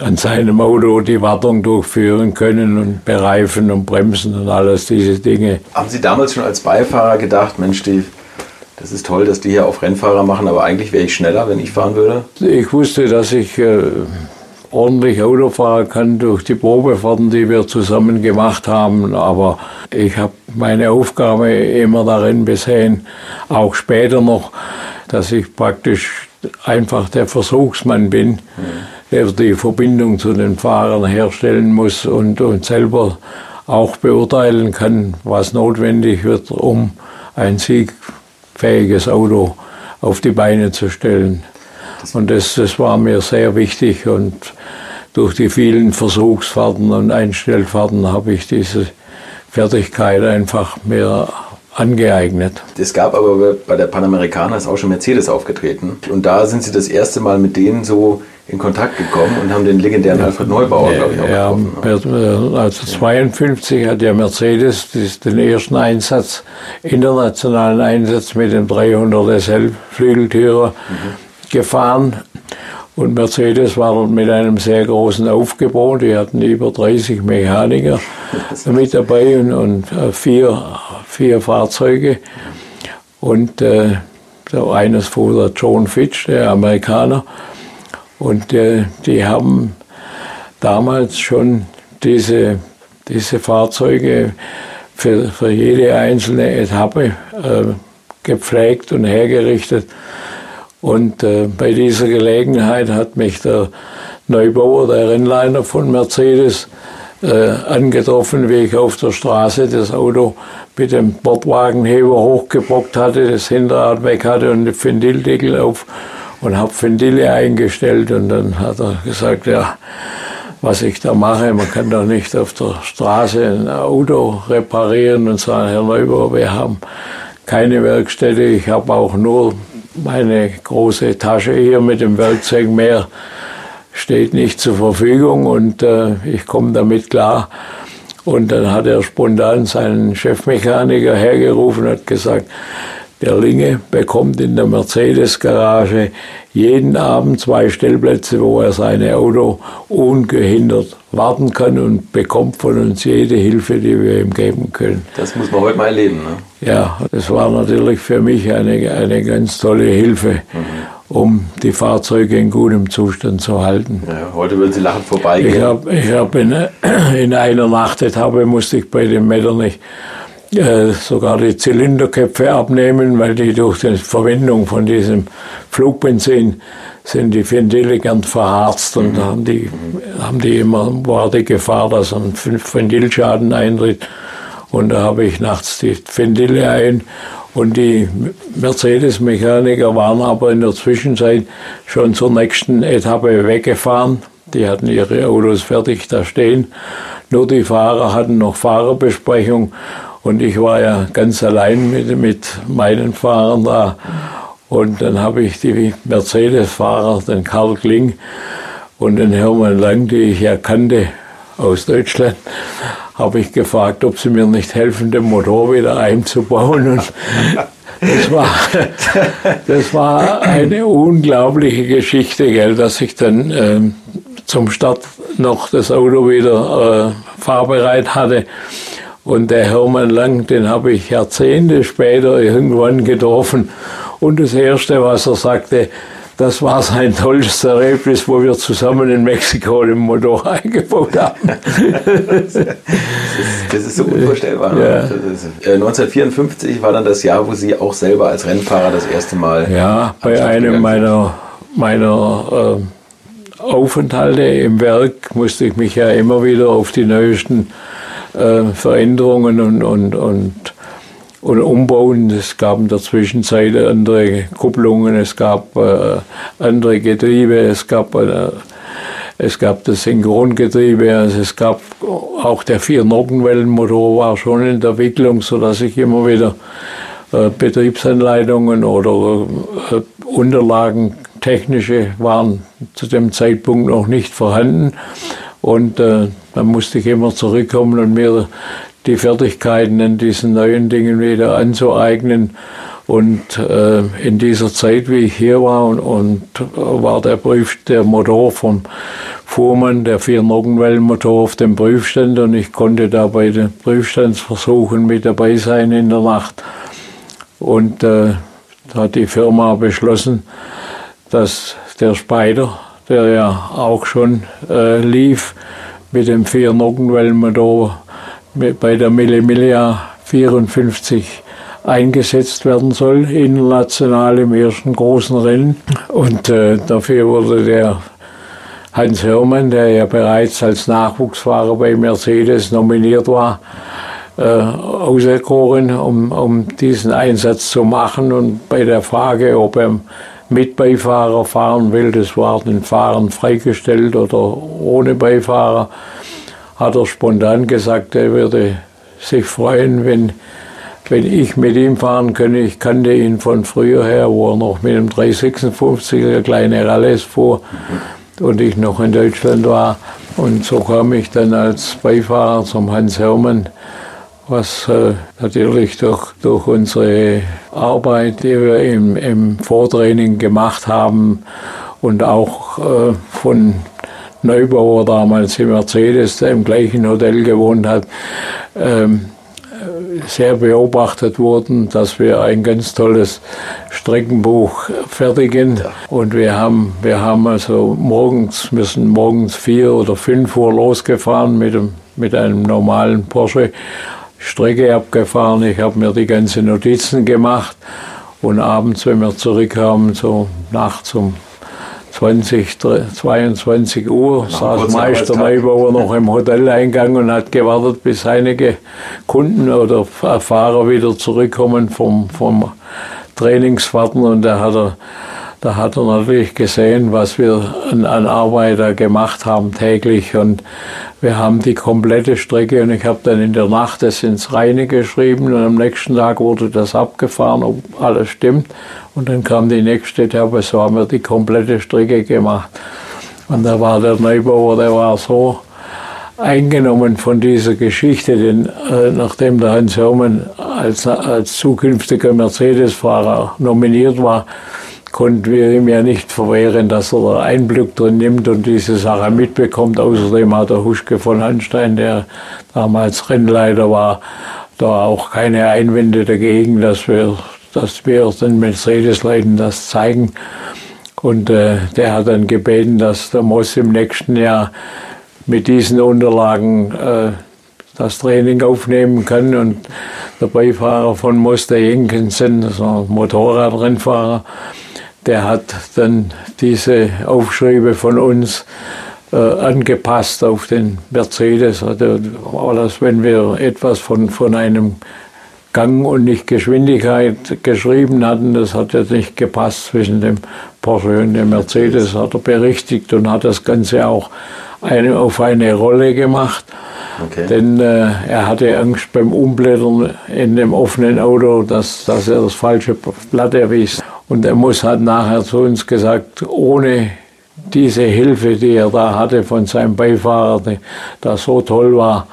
an seinem Auto die Wartung durchführen können und bereifen und bremsen und alles diese Dinge. Haben Sie damals schon als Beifahrer gedacht, Mensch, die, das ist toll, dass die hier auf Rennfahrer machen, aber eigentlich wäre ich schneller, wenn ich fahren würde? Ich wusste, dass ich äh, ordentlich Auto fahren kann durch die Probefahrten, die wir zusammen gemacht haben, aber ich habe meine Aufgabe immer darin gesehen, auch später noch, dass ich praktisch einfach der Versuchsmann bin, der die Verbindung zu den Fahrern herstellen muss und, und selber auch beurteilen kann, was notwendig wird, um ein siegfähiges Auto auf die Beine zu stellen. Und das, das war mir sehr wichtig und durch die vielen Versuchsfahrten und Einstellfahrten habe ich diese Fertigkeit einfach mehr angeeignet. Es gab aber bei der Panamericana ist auch schon Mercedes aufgetreten. Und da sind Sie das erste Mal mit denen so in Kontakt gekommen und haben den legendären ja, Alfred Neubauer, ja, glaube ich, auch ja, getroffen. Ne? Also 52 hat der Mercedes den ersten Einsatz, internationalen Einsatz mit dem 300 SL Flügeltürer mhm. Gefahren. Und Mercedes war mit einem sehr großen Aufgebot. Die hatten über 30 Mechaniker mit dabei und, und äh, vier vier Fahrzeuge. Und äh, so eines fuhr der John Fitch, der Amerikaner. Und äh, die haben damals schon diese, diese Fahrzeuge für, für jede einzelne Etappe äh, gepflegt und hergerichtet. Und äh, bei dieser Gelegenheit hat mich der Neubauer, der Rennleiter von Mercedes, äh, angetroffen, wie ich auf der Straße das Auto mit dem Bordwagenheber hochgebockt hatte, das Hinterrad weg hatte und den Ventildeckel auf und habe Ventile eingestellt. Und dann hat er gesagt, ja, was ich da mache, man kann doch nicht auf der Straße ein Auto reparieren und sagen, Herr Neubauer, wir haben keine Werkstätte, ich habe auch nur meine große Tasche hier mit dem Werkzeug mehr steht nicht zur Verfügung und äh, ich komme damit klar. Und dann hat er spontan seinen Chefmechaniker hergerufen und hat gesagt, der Linge bekommt in der Mercedes-Garage jeden Abend zwei Stellplätze, wo er seine Auto ungehindert warten kann und bekommt von uns jede Hilfe, die wir ihm geben können. Das muss man heute mal erleben. Ne? Ja, das war natürlich für mich eine, eine ganz tolle Hilfe. Mhm um die Fahrzeuge in gutem Zustand zu halten. Ja, heute würden Sie lachend vorbeigehen. Ich habe hab in, in einer Nachtetappe musste ich bei dem Metternich äh, sogar die Zylinderköpfe abnehmen, weil die durch die Verwendung von diesem Flugbenzin sind die Ventile gern verharzt und mhm. haben, die, haben die immer, war die Gefahr, dass ein Ventilschaden eintritt. Und da habe ich nachts die Ventile ein und die Mercedes-Mechaniker waren aber in der Zwischenzeit schon zur nächsten Etappe weggefahren. die hatten ihre Autos fertig da stehen. Nur die Fahrer hatten noch Fahrerbesprechung und ich war ja ganz allein mit, mit meinen Fahrern da. Und dann habe ich die Mercedes-Fahrer, den Karl Kling und den Hermann Lang, die ich ja kannte aus Deutschland, habe ich gefragt, ob sie mir nicht helfen, den Motor wieder einzubauen. Und das war, das war eine unglaubliche Geschichte, gell, dass ich dann äh, zum Start noch das Auto wieder äh, fahrbereit hatte. Und der Hermann Lang, den habe ich Jahrzehnte später irgendwann getroffen. Und das Erste, was er sagte, das war sein tolles Erlebnis, wo wir zusammen in Mexiko den Motor (laughs) eingebaut haben. das, ist, das ist so unvorstellbar. Ja. Ist, äh, 1954 war dann das Jahr, wo Sie auch selber als Rennfahrer das erste Mal. Ja, bei einem meiner, meiner äh, Aufenthalte im Werk musste ich mich ja immer wieder auf die neuesten äh, Veränderungen und, und, und und umbauen. Es gab in der Zwischenzeit andere Kupplungen, es gab äh, andere Getriebe, es gab, äh, es gab das Synchrongetriebe, also es gab auch der Vier-Nockenwellenmotor war schon in der Entwicklung, sodass ich immer wieder äh, Betriebsanleitungen oder äh, Unterlagen, technische, waren zu dem Zeitpunkt noch nicht vorhanden. Und äh, dann musste ich immer zurückkommen und mir die Fertigkeiten in diesen neuen Dingen wieder anzueignen. Und äh, in dieser Zeit, wie ich hier war, und, und war der, Prüf, der Motor vom Fuhrmann, der Vier-Nockenwellenmotor auf dem Prüfstand und ich konnte da bei den Prüfstandsversuchen mit dabei sein in der Nacht. Und äh, da hat die Firma beschlossen, dass der Spider, der ja auch schon äh, lief, mit dem Vier-Nockenwellenmotor bei der Millimilia 54 eingesetzt werden soll, international im ersten großen Rennen. Und äh, dafür wurde der Hans Hörmann, der ja bereits als Nachwuchsfahrer bei Mercedes nominiert war, äh, auserkoren, um, um diesen Einsatz zu machen. Und bei der Frage, ob er mit Beifahrer fahren will, das war den Fahrern freigestellt oder ohne Beifahrer, hat er spontan gesagt, er würde sich freuen, wenn, wenn ich mit ihm fahren könnte. Ich kannte ihn von früher her, wo er noch mit dem 356er kleine Rallyes fuhr und ich noch in Deutschland war. Und so kam ich dann als Beifahrer zum Hans Hermann, was äh, natürlich durch, durch unsere Arbeit, die wir im, im Vortraining gemacht haben und auch äh, von Neubauer damals im Mercedes, der im gleichen Hotel gewohnt hat, ähm, sehr beobachtet wurden, dass wir ein ganz tolles Streckenbuch fertigen. Und wir haben, wir haben also morgens, sind morgens vier oder fünf Uhr losgefahren mit, dem, mit einem normalen Porsche, Strecke abgefahren. Ich habe mir die ganzen Notizen gemacht. Und abends, wenn wir zurückkamen, so nachts um 20, 22 Uhr saß Meister Neubauer noch im (laughs) Hoteleingang und hat gewartet, bis einige Kunden oder Fahrer wieder zurückkommen vom, vom Trainingsfahrten und da hat er da hat er natürlich gesehen, was wir an, an Arbeit da gemacht haben täglich. Und wir haben die komplette Strecke und ich habe dann in der Nacht das ins Reine geschrieben und am nächsten Tag wurde das abgefahren, ob alles stimmt. Und dann kam die nächste Etappe, so haben wir die komplette Strecke gemacht. Und da war der Neubauer, der war so eingenommen von dieser Geschichte, denn äh, nachdem der Hans Hermann als, als zukünftiger Mercedes-Fahrer nominiert war, konnten wir ihm ja nicht verwehren, dass er da Einblick drin nimmt und diese Sache mitbekommt. Außerdem hat der Huschke von Hanstein, der damals Rennleiter war, da auch keine Einwände dagegen, dass wir, dass wir den Mercedes-Leuten das zeigen. Und äh, der hat dann gebeten, dass der Moss im nächsten Jahr mit diesen Unterlagen äh, das Training aufnehmen kann. Und der Beifahrer von Moss, der Jenkinson, das war ein Motorradrennfahrer, der hat dann diese Aufschriebe von uns äh, angepasst auf den Mercedes. Also alles, wenn wir etwas von, von einem Gang und nicht Geschwindigkeit geschrieben hatten. Das hat jetzt nicht gepasst zwischen dem Porsche und dem Mercedes, hat er berichtigt und hat das Ganze auch eine, auf eine Rolle gemacht. Okay. Denn äh, er hatte Angst beim Umblättern in dem offenen Auto, dass, dass er das falsche Blatt erwies. Und er muss hat nachher zu uns gesagt, ohne diese Hilfe, die er da hatte von seinem Beifahrer, der der so toll war,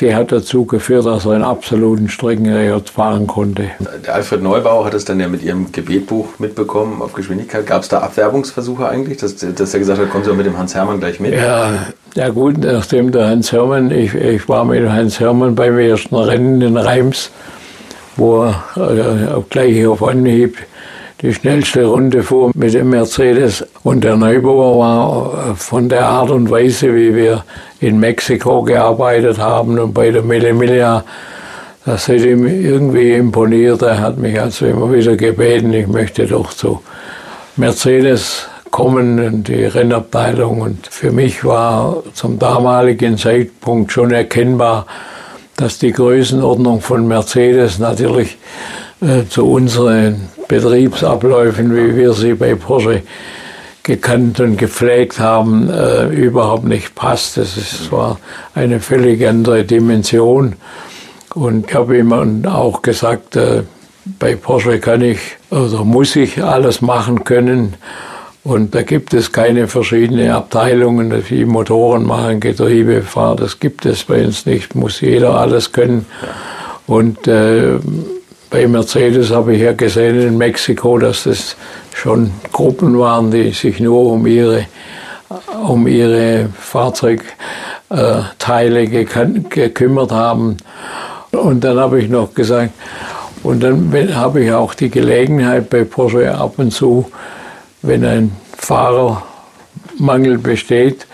die hat dazu geführt, dass er einen absoluten Streckenrekord fahren konnte. Der Alfred Neubauer hat es dann ja mit ihrem Gebetbuch mitbekommen auf Geschwindigkeit. Gab es da Abwerbungsversuche eigentlich, dass, dass er gesagt hat, kommen Sie mit dem Hans Hermann gleich mit? Ja, ja gut, nachdem der Hans Hermann, ich, ich war mit Hans Hermann beim ersten Rennen in Reims, wo er äh, gleich auf Anhieb die schnellste Runde fuhr mit dem Mercedes. Und der Neubauer war von der Art und Weise, wie wir in Mexiko gearbeitet haben und bei der Mille Miglia, das hat ihm irgendwie imponiert. Er hat mich also immer wieder gebeten, ich möchte doch zu Mercedes kommen in die Rennabteilung. Und für mich war zum damaligen Zeitpunkt schon erkennbar, dass die Größenordnung von Mercedes natürlich äh, zu unseren Betriebsabläufen, wie wir sie bei Porsche gekannt und gepflegt haben, äh, überhaupt nicht passt. Das ist, war eine völlig andere Dimension. Und ich habe ihm auch gesagt, äh, bei Porsche kann ich oder muss ich alles machen können. Und da gibt es keine verschiedenen Abteilungen, die Motoren machen, Getriebe fahren. Das gibt es bei uns nicht. Muss jeder alles können. Und äh, bei Mercedes habe ich ja gesehen in Mexiko, dass das schon Gruppen waren, die sich nur um ihre, um ihre Fahrzeugteile gekümmert haben. Und dann habe ich noch gesagt, und dann habe ich auch die Gelegenheit bei Porsche ab und zu, wenn ein Fahrermangel besteht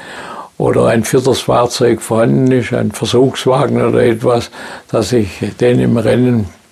oder ein viertes Fahrzeug vorhanden ist, ein Versuchswagen oder etwas, dass ich den im Rennen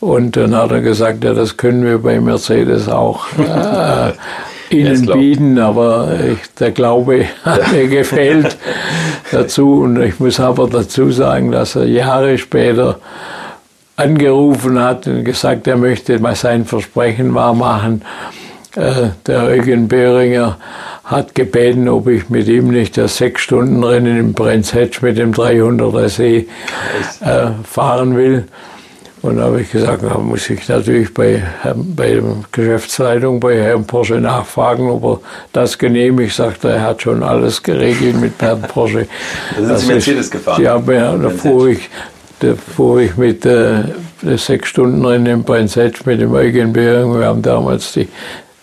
Und dann hat er gesagt, ja, das können wir bei Mercedes auch (laughs) äh, Ihnen bieten, aber ich, der Glaube (laughs) hat mir gefehlt dazu. Und ich muss aber dazu sagen, dass er Jahre später angerufen hat und gesagt, er möchte mal sein Versprechen wahrmachen. Äh, der Eugen Böhringer hat gebeten, ob ich mit ihm nicht das sechs Stunden Rennen im Brenzhetsch mit dem 300er See äh, fahren will. Und da habe ich gesagt, da muss ich natürlich bei, bei der Geschäftsleitung, bei Herrn Porsche nachfragen, ob er das genehmigt. Sagt er, hat schon alles geregelt mit Herrn Porsche. Da sind Sie Mercedes gefahren? Ja, da fuhr ich, da fuhr ich mit äh, sechs Stunden Rennen im Brenzett mit dem Eugen Behring. Wir haben damals die,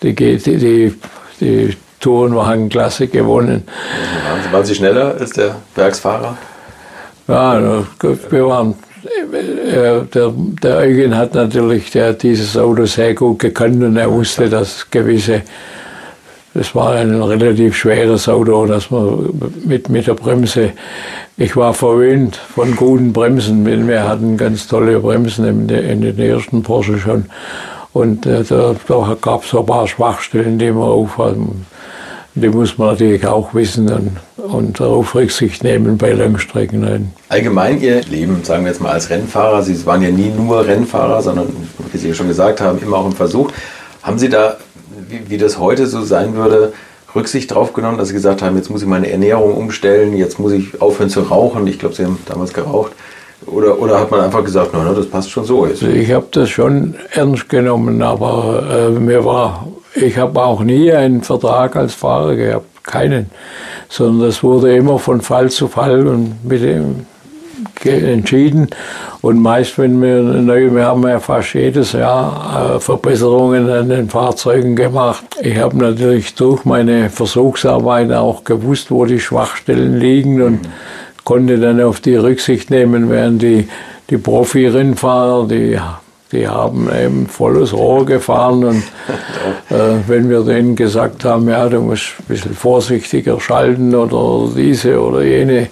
die, die, die, die Tourenwagenklasse gewonnen. Waren Sie schneller als der Werksfahrer? Ja, wir waren der, der Eugen hat natürlich der dieses Auto sehr gut gekannt und er wusste, dass gewisse, das war ein relativ schweres Auto, dass man mit, mit der Bremse, ich war verwöhnt von guten Bremsen, wir hatten ganz tolle Bremsen in, in den ersten Porsche schon. Und äh, da, da gab es ein paar Schwachstellen, die wir aufhaben die muss man natürlich auch wissen und, und darauf Rücksicht nehmen bei Langstrecken. Allgemein Ihr Leben, sagen wir jetzt mal als Rennfahrer, Sie waren ja nie nur Rennfahrer, sondern, wie Sie schon gesagt haben, immer auch im Versuch. Haben Sie da, wie, wie das heute so sein würde, Rücksicht drauf genommen, dass Sie gesagt haben, jetzt muss ich meine Ernährung umstellen, jetzt muss ich aufhören zu rauchen? Ich glaube, Sie haben damals geraucht. Oder, oder hat man einfach gesagt, na, das passt schon so jetzt? Ich habe das schon ernst genommen, aber äh, mir war ich habe auch nie einen Vertrag als Fahrer gehabt, keinen, sondern das wurde immer von Fall zu Fall und mit dem entschieden. Und meist, wenn wir neu, wir haben ja fast jedes Jahr äh, Verbesserungen an den Fahrzeugen gemacht. Ich habe natürlich durch meine Versuchsarbeit auch gewusst, wo die Schwachstellen liegen und konnte dann auf die Rücksicht nehmen, während die, die Profi-Rennfahrer, die die haben eben volles Rohr gefahren und (laughs) äh, wenn wir denen gesagt haben, ja, du musst ein bisschen vorsichtiger schalten oder diese oder jene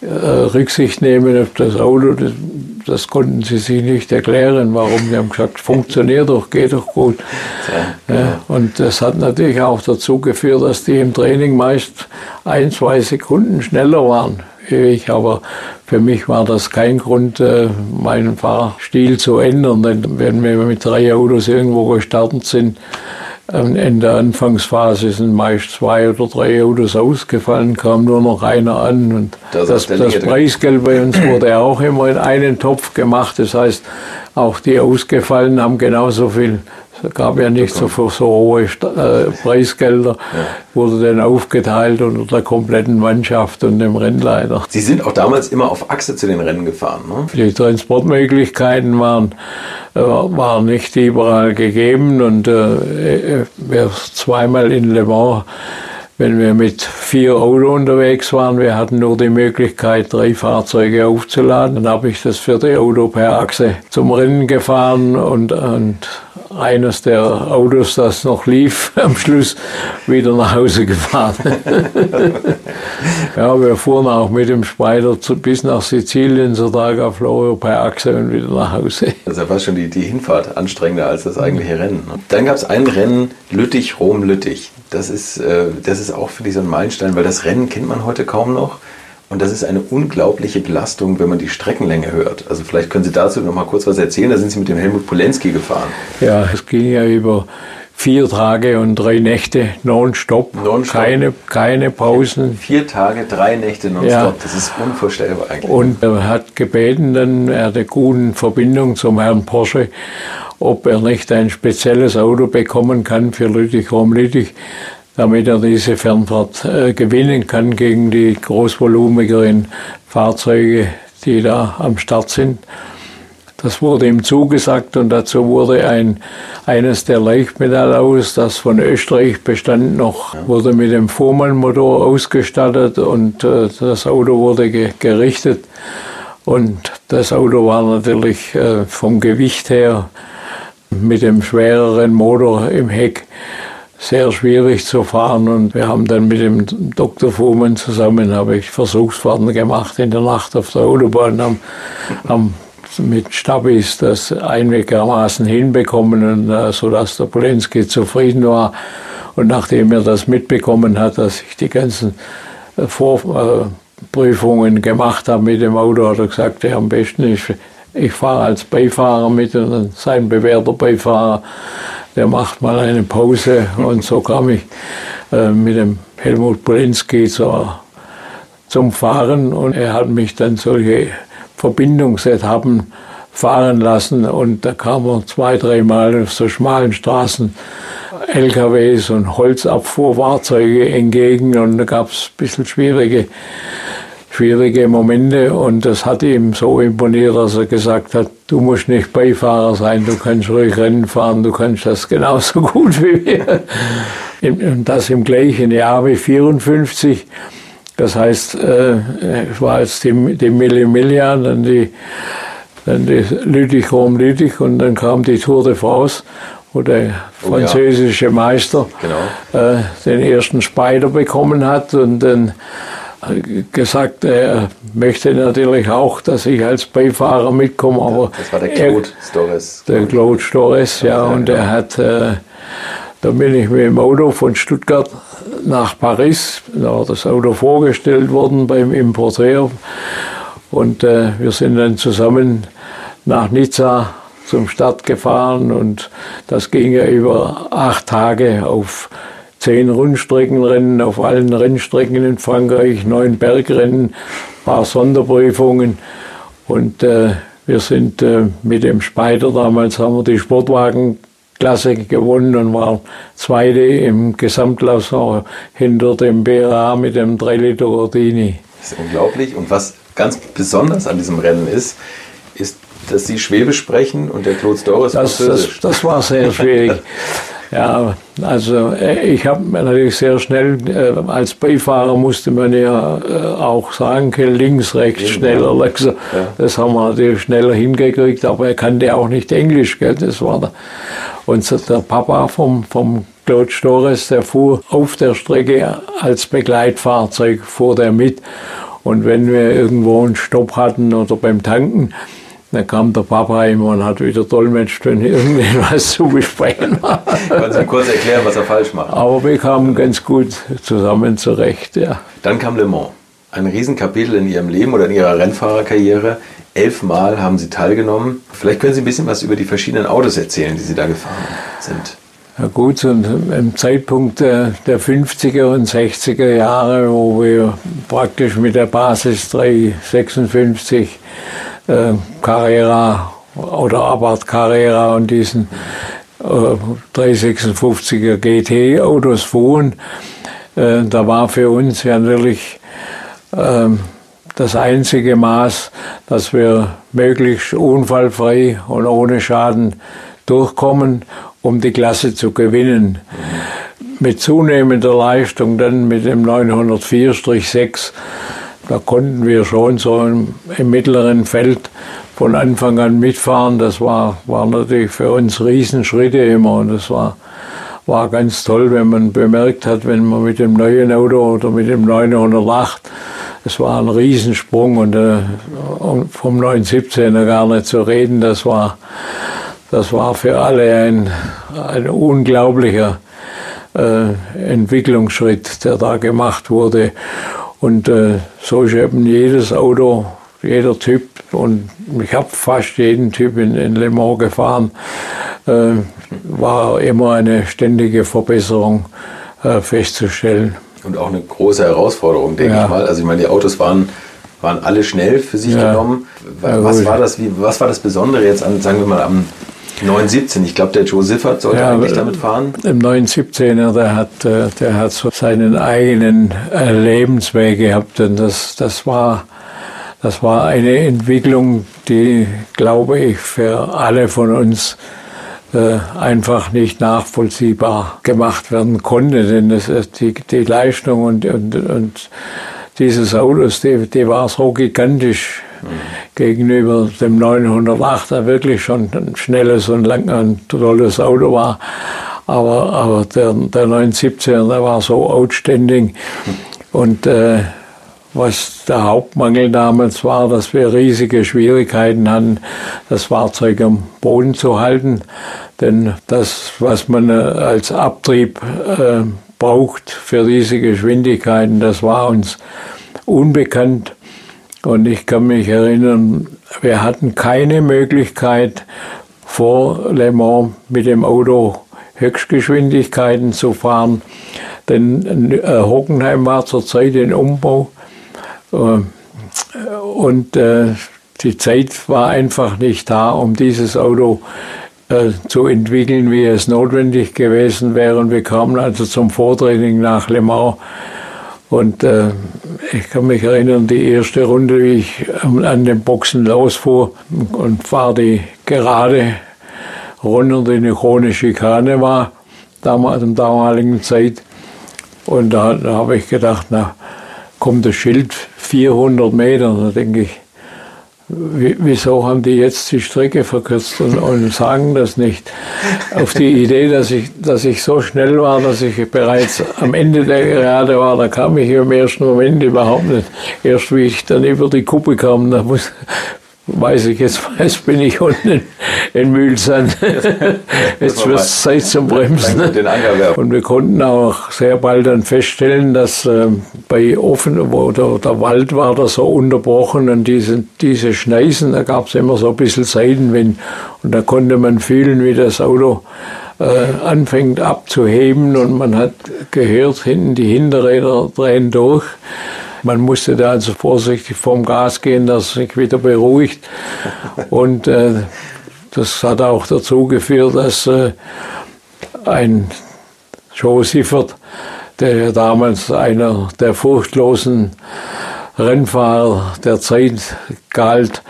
äh, Rücksicht nehmen auf das Auto, das, das, konnten sie sich nicht erklären, warum. Die haben gesagt, funktioniert doch, geht doch gut. Ja, ja, und das hat natürlich auch dazu geführt, dass die im Training meist ein, zwei Sekunden schneller waren ich, aber für mich war das kein Grund, äh, meinen Fahrstil zu ändern. Denn wenn wir mit drei Autos irgendwo gestartet sind, in der Anfangsphase sind meist zwei oder drei Autos ausgefallen, kam nur noch einer an. Und das, das, das Preisgeld bei uns wurde auch immer in einen Topf gemacht. Das heißt, auch die ausgefallen haben genauso viel es gab ja nicht so, so hohe äh, Preisgelder, ja. wurde dann aufgeteilt unter der kompletten Mannschaft und dem Rennleiter. Sie sind auch damals immer auf Achse zu den Rennen gefahren, ne? Die Transportmöglichkeiten waren, äh, waren nicht überall gegeben und äh, wir zweimal in Le Mans wenn wir mit vier Autos unterwegs waren, wir hatten nur die Möglichkeit, drei Fahrzeuge aufzuladen. Dann habe ich das vierte Auto per Achse zum Rennen gefahren und, und eines der Autos, das noch lief, (laughs) am Schluss wieder nach Hause gefahren. (laughs) ja, wir fuhren auch mit dem Spider zu, bis nach Sizilien zur Targa Florio per Achse und wieder nach Hause. Das war schon die, die Hinfahrt anstrengender als das eigentliche Rennen. Ne? Dann gab es ein Rennen, Lüttich-Rom-Lüttich. Das ist, äh, das ist auch für dich so ein Meilenstein, weil das Rennen kennt man heute kaum noch. Und das ist eine unglaubliche Belastung, wenn man die Streckenlänge hört. Also vielleicht können Sie dazu noch mal kurz was erzählen. Da sind Sie mit dem Helmut Polenski gefahren. Ja, es ging ja über vier Tage und drei Nächte nonstop. nonstop. Keine, keine Pausen. Vier Tage, drei Nächte nonstop. Ja. Das ist unvorstellbar eigentlich. Und er hat gebeten, dann er hat eine gute Verbindung zum Herrn Porsche, ob er nicht ein spezielles Auto bekommen kann für Lüttich-Rom-Lüttich damit er diese Fernfahrt äh, gewinnen kann gegen die großvolumigeren Fahrzeuge, die da am Start sind. Das wurde ihm zugesagt und dazu wurde ein, eines der Leichtmetallautos, das von Österreich bestand noch, wurde mit dem Fuhrmann-Motor ausgestattet und äh, das Auto wurde ge gerichtet. Und das Auto war natürlich äh, vom Gewicht her mit dem schwereren Motor im Heck sehr schwierig zu fahren und wir haben dann mit dem Dr. Fuhrmann zusammen habe ich Versuchsfahrten gemacht in der Nacht auf der Autobahn, haben, haben mit Stabis das einigermaßen hinbekommen äh, sodass der Polenski zufrieden war und nachdem er das mitbekommen hat, dass ich die ganzen äh, Vorprüfungen gemacht habe mit dem Auto, hat er gesagt, ja, am besten ist ich fahre als Beifahrer mit und sein bewährter Beifahrer, der macht mal eine Pause und so kam ich äh, mit dem Helmut Polenski zur, zum Fahren und er hat mich dann solche Verbindungsetappen fahren lassen und da kam er zwei, dreimal auf so schmalen Straßen LKWs und Holzabfuhrfahrzeuge entgegen und da gab es ein bisschen schwierige, schwierige Momente und das hat ihm so imponiert, dass er gesagt hat, du musst nicht Beifahrer sein, du kannst ruhig Rennen fahren, du kannst das genauso (laughs) gut wie wir. Und das im gleichen Jahr wie 54. Das heißt, äh, es war jetzt die, die Millimillian, dann die dann die Lüttich Rom Lüttich und dann kam die Tour de France, wo der französische Meister genau. äh, den ersten Spider bekommen hat und dann gesagt, er möchte natürlich auch, dass ich als Beifahrer mitkomme, aber das war der Claude Stores. Der Claude Stores, ja, und er hat, äh, da bin ich mit dem Auto von Stuttgart nach Paris, da war das Auto vorgestellt worden beim Importeur. Und äh, wir sind dann zusammen nach Nizza zum Start gefahren und das ging ja über acht Tage auf zehn Rundstreckenrennen auf allen Rennstrecken in Frankreich, neun Bergrennen, paar Sonderprüfungen und äh, wir sind äh, mit dem Spider damals haben wir die Sportwagenklasse gewonnen und waren Zweite im Gesamtklassement hinter dem BRA mit dem 3 Liter Gordini. Das ist unglaublich und was ganz besonders an diesem Rennen ist, ist dass Sie Schwäbisch sprechen und der Claude Doris das, Französisch. Das, das war sehr schwierig. (laughs) Ja, also äh, ich habe natürlich sehr schnell, äh, als Beifahrer musste man ja äh, auch sagen, links, rechts, schneller, langsam. Ja. Das haben wir natürlich schneller hingekriegt, aber er kannte auch nicht Englisch, gell? das war der. Und der Papa vom, vom Claude Stores, der fuhr auf der Strecke als Begleitfahrzeug, fuhr der mit. Und wenn wir irgendwo einen Stopp hatten oder beim Tanken, dann kam der Papa immer und hat wieder dolmetscht, wenn irgendwas (laughs) zu besprechen war. Können Sie kurz erklären, was er falsch macht? Aber wir kamen ganz gut zusammen zurecht, ja. Dann kam Le Mans. Ein Riesenkapitel in Ihrem Leben oder in Ihrer Rennfahrerkarriere. Elfmal haben Sie teilgenommen. Vielleicht können Sie ein bisschen was über die verschiedenen Autos erzählen, die Sie da gefahren sind. Ja gut, und im Zeitpunkt der 50er und 60er Jahre, wo wir praktisch mit der Basis 356 äh, Carrera oder Abarth Carrera und diesen äh, 356er GT-Autos fuhren. Äh, da war für uns ja natürlich äh, das einzige Maß, dass wir möglichst unfallfrei und ohne Schaden durchkommen, um die Klasse zu gewinnen. Mit zunehmender Leistung dann mit dem 904-6 da konnten wir schon so im, mittleren Feld von Anfang an mitfahren. Das war, war natürlich für uns Riesenschritte immer und das war, war ganz toll, wenn man bemerkt hat, wenn man mit dem neuen Auto oder mit dem 908, es war ein Riesensprung und äh, vom 917er gar nicht zu reden, das war, das war für alle ein, ein unglaublicher äh, Entwicklungsschritt, der da gemacht wurde. Und äh, so ist eben jedes Auto, jeder Typ, und ich habe fast jeden Typ in, in Le Mans gefahren, äh, war immer eine ständige Verbesserung äh, festzustellen. Und auch eine große Herausforderung, denke ja. ich mal. Also ich meine, die Autos waren, waren alle schnell für sich ja. genommen. Was, war das, wie, was war das Besondere jetzt an, sagen wir mal, am 917, ich glaube, der Joe Siffert sollte ja, eigentlich damit fahren. Im 917er, der hat, äh, der hat so seinen eigenen äh, Lebensweg gehabt und das, das war, das war eine Entwicklung, die, glaube ich, für alle von uns äh, einfach nicht nachvollziehbar gemacht werden konnte, denn das, die, die Leistung und, und, und dieses Autos, die, die war so gigantisch gegenüber dem 908, der wirklich schon ein schnelles und lang, ein tolles Auto war. Aber, aber der, der 917, der war so outstanding. Und äh, was der Hauptmangel damals war, dass wir riesige Schwierigkeiten hatten, das Fahrzeug am Boden zu halten. Denn das, was man äh, als Abtrieb äh, braucht für diese Geschwindigkeiten, das war uns unbekannt. Und ich kann mich erinnern, wir hatten keine Möglichkeit, vor Le Mans mit dem Auto Höchstgeschwindigkeiten zu fahren. Denn äh, Hockenheim war zurzeit in Umbau äh, und äh, die Zeit war einfach nicht da, um dieses Auto äh, zu entwickeln, wie es notwendig gewesen wäre. Und wir kamen also zum Vortraining nach Le Mans. Und äh, ich kann mich erinnern, die erste Runde, wie ich an den Boxen losfuhr und fahre die gerade runter, die eine chronische Schikane war, damals, in damaligen Zeit. Und da, da habe ich gedacht, na, kommt das Schild 400 Meter. Da denke ich, wieso haben die jetzt die Strecke verkürzt und, und, sagen das nicht? Auf die Idee, dass ich, dass ich so schnell war, dass ich bereits am Ende der Gerade war, da kam ich im ersten Moment überhaupt nicht. Erst wie ich dann über die Kuppe kam, da muss, weiß ich jetzt, (laughs) weiß, bin ich unten in Mühlsand. (laughs) Jetzt wird es Zeit zum Bremsen. Und wir konnten auch sehr bald dann feststellen, dass äh, bei offen, wo der, der, Wald war, da so unterbrochen und diese, diese Schneisen, da gab es immer so ein bisschen Seitenwind. Und da konnte man fühlen, wie das Auto äh, anfängt abzuheben und man hat gehört, hinten die Hinterräder drehen durch. Man musste da also vorsichtig vom Gas gehen, dass es sich wieder beruhigt. Und äh, das hat auch dazu geführt, dass äh, ein Joe Siffert, der ja damals einer der furchtlosen Rennfahrer der Zeit galt,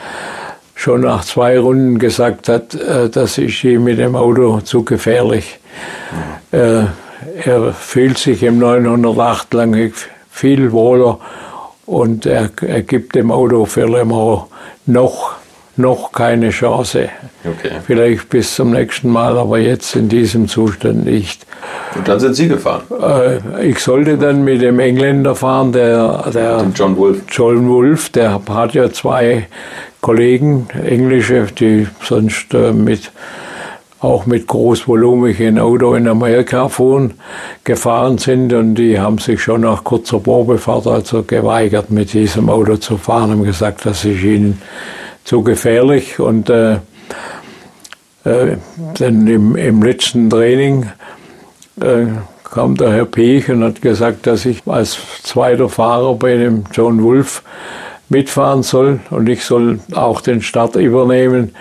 schon nach zwei Runden gesagt hat, äh, das ist ihm mit dem Auto zu gefährlich. Äh, er fühlt sich im 908 lang viel wohler und er, er gibt dem Auto für Le Mans noch, noch keine Chance. Okay. Vielleicht bis zum nächsten Mal, aber jetzt in diesem Zustand nicht. Und dann sind Sie gefahren? Äh, ich sollte dann mit dem Engländer fahren, der, der John Wolf. John Wolf, der hat ja zwei Kollegen, englische, die sonst äh, mit auch mit großvolumigen Auto in Amerika fuhren, gefahren sind und die haben sich schon nach kurzer Probefahrt also geweigert, mit diesem Auto zu fahren, haben gesagt, das ist ihnen zu gefährlich und äh, äh, dann im, im letzten Training äh, kam der Herr Piech und hat gesagt, dass ich als zweiter Fahrer bei dem John Wolf mitfahren soll und ich soll auch den Start übernehmen.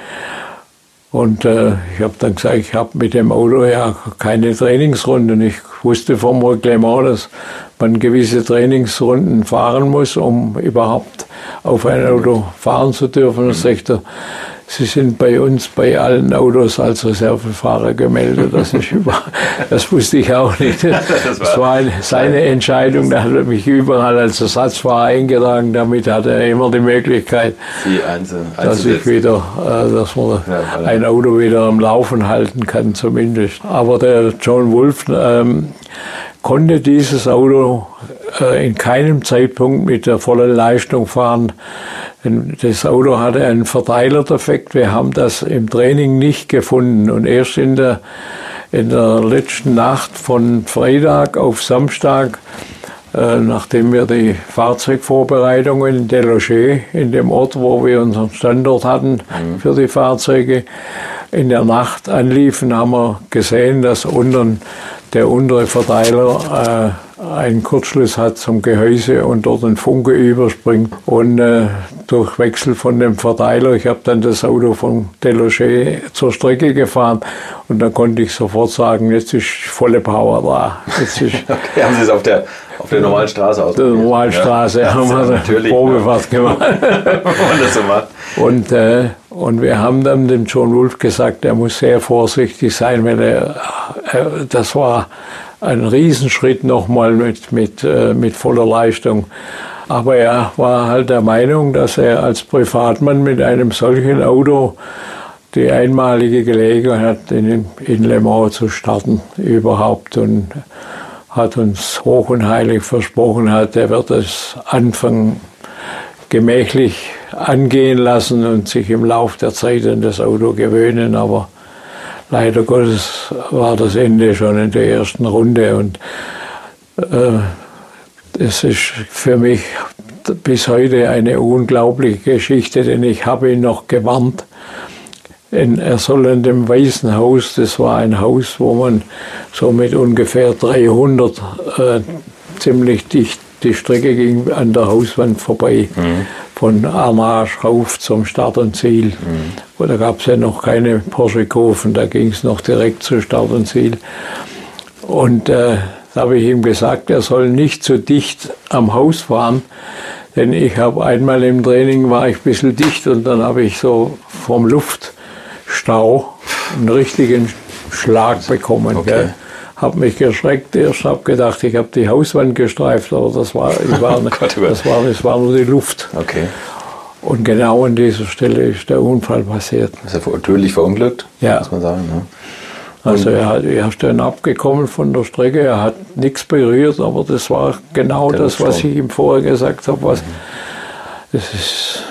Und äh, ich habe dann gesagt, ich habe mit dem Auto ja keine Trainingsrunden. Ich wusste vom Reglement, dass man gewisse Trainingsrunden fahren muss, um überhaupt auf ein Auto fahren zu dürfen. Und sagt er, Sie sind bei uns bei allen Autos als Reservefahrer gemeldet. Das, ist (laughs) über, das wusste ich auch nicht. (laughs) Das war seine Entscheidung. Da hat er mich überall als Ersatzfahrer eingetragen. Damit hat er immer die Möglichkeit, dass ich wieder, äh, dass man ein Auto wieder am Laufen halten kann, zumindest. Aber der John Wolf ähm, konnte dieses Auto äh, in keinem Zeitpunkt mit der vollen Leistung fahren. Das Auto hatte einen Verteilerdefekt. Wir haben das im Training nicht gefunden. Und erst in der, in der letzten Nacht von Freitag auf Samstag, äh, nachdem wir die Fahrzeugvorbereitungen in Deloger, in dem Ort, wo wir unseren Standort hatten mhm. für die Fahrzeuge, in der Nacht anliefen, haben wir gesehen, dass unten der untere Verteiler äh, einen Kurzschluss hat zum Gehäuse und dort ein Funke überspringt. Und äh, durch Wechsel von dem Verteiler, ich habe dann das Auto von Deloger zur Strecke gefahren und dann konnte ich sofort sagen, jetzt ist volle Power da. Jetzt ist (laughs) okay, haben Sie es auf der, auf der normalen Straße aus? Der normalen Straße ja, haben wir natürlich Probefahrt gemacht. (laughs) und, äh, und wir haben dann dem John Wolf gesagt, er muss sehr vorsichtig sein, weil er, das war ein Riesenschritt nochmal mit, mit, äh, mit voller Leistung. Aber er war halt der Meinung, dass er als Privatmann mit einem solchen Auto die einmalige Gelegenheit hat, in, in Le Mans zu starten überhaupt und hat uns hoch und heilig versprochen hat, er wird es Anfang gemächlich angehen lassen und sich im Lauf der Zeit an das Auto gewöhnen, aber leider Gottes war das Ende schon in der ersten Runde und äh, es ist für mich bis heute eine unglaubliche Geschichte, denn ich habe ihn noch gewarnt. in, er soll in dem Weißen Haus, das war ein Haus, wo man so mit ungefähr 300 äh, ziemlich dicht die Strecke ging an der Hauswand vorbei. Mhm. Von Arnage rauf zum Start und Ziel. Mhm. Und da gab es ja noch keine Porsche-Kurven, da ging es noch direkt zu Start und Ziel. Und äh, da habe ich ihm gesagt, er soll nicht zu dicht am Haus fahren, denn ich habe einmal im Training war ich ein bisschen dicht und dann habe ich so vom Luftstau einen richtigen Schlag bekommen. Okay habe mich geschreckt. Erst habe gedacht, ich habe die Hauswand gestreift, aber das war, ich war, oh Gott, das war, das war nur die Luft. Okay. Und genau an dieser Stelle ist der Unfall passiert. Ist er tödlich verunglückt? Ja. Muss man sagen. Ne? Also er, hat, er ist dann abgekommen von der Strecke, er hat nichts berührt, aber das war genau der das, was ich ihm vorher gesagt habe. Was, mhm. das ist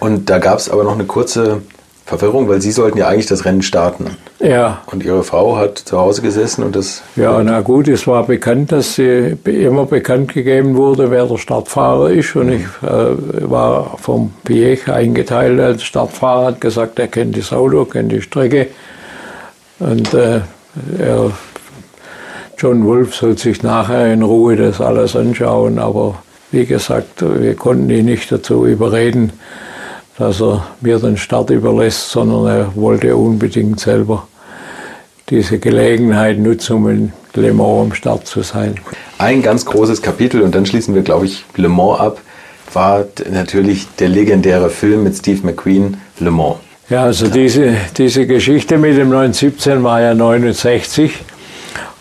Und da gab es aber noch eine kurze Verwirrung, weil Sie sollten ja eigentlich das Rennen starten. Ja. Und Ihre Frau hat zu Hause gesessen und das. Ja, na gut, es war bekannt, dass sie immer bekannt gegeben wurde, wer der Startfahrer ist. Und ich äh, war vom Piech eingeteilt als Startfahrer, hat gesagt, er kennt das Auto, kennt die Strecke. Und äh, er, John Wolf soll sich nachher in Ruhe das alles anschauen. Aber wie gesagt, wir konnten ihn nicht dazu überreden dass er mir den Start überlässt, sondern er wollte unbedingt selber diese Gelegenheit nutzen, um in Le Mans am Start zu sein. Ein ganz großes Kapitel, und dann schließen wir, glaube ich, Le Mans ab, war natürlich der legendäre Film mit Steve McQueen, Le Mans. Ja, also diese, diese Geschichte mit dem 917 war ja 69.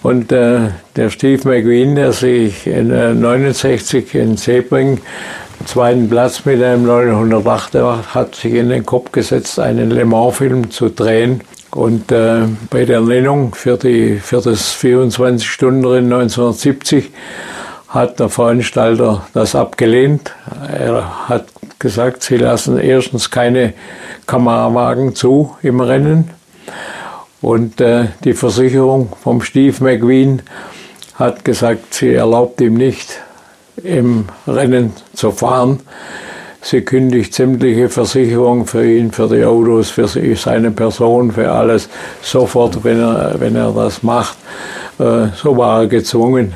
Und äh, der Steve McQueen, der sich in äh, 69 in Sebring zweiten Platz mit einem 908 hat sich in den Kopf gesetzt, einen Le Mans-Film zu drehen. Und äh, bei der Nennung für, die, für das 24-Stunden-Rennen 1970 hat der Veranstalter das abgelehnt. Er hat gesagt, sie lassen erstens keine Kamerawagen zu im Rennen. Und äh, die Versicherung vom Steve McQueen hat gesagt, sie erlaubt ihm nicht, im Rennen zu fahren. Sie kündigt sämtliche Versicherungen für ihn, für die Autos, für seine Person, für alles sofort, wenn er, wenn er das macht. Äh, so war er gezwungen,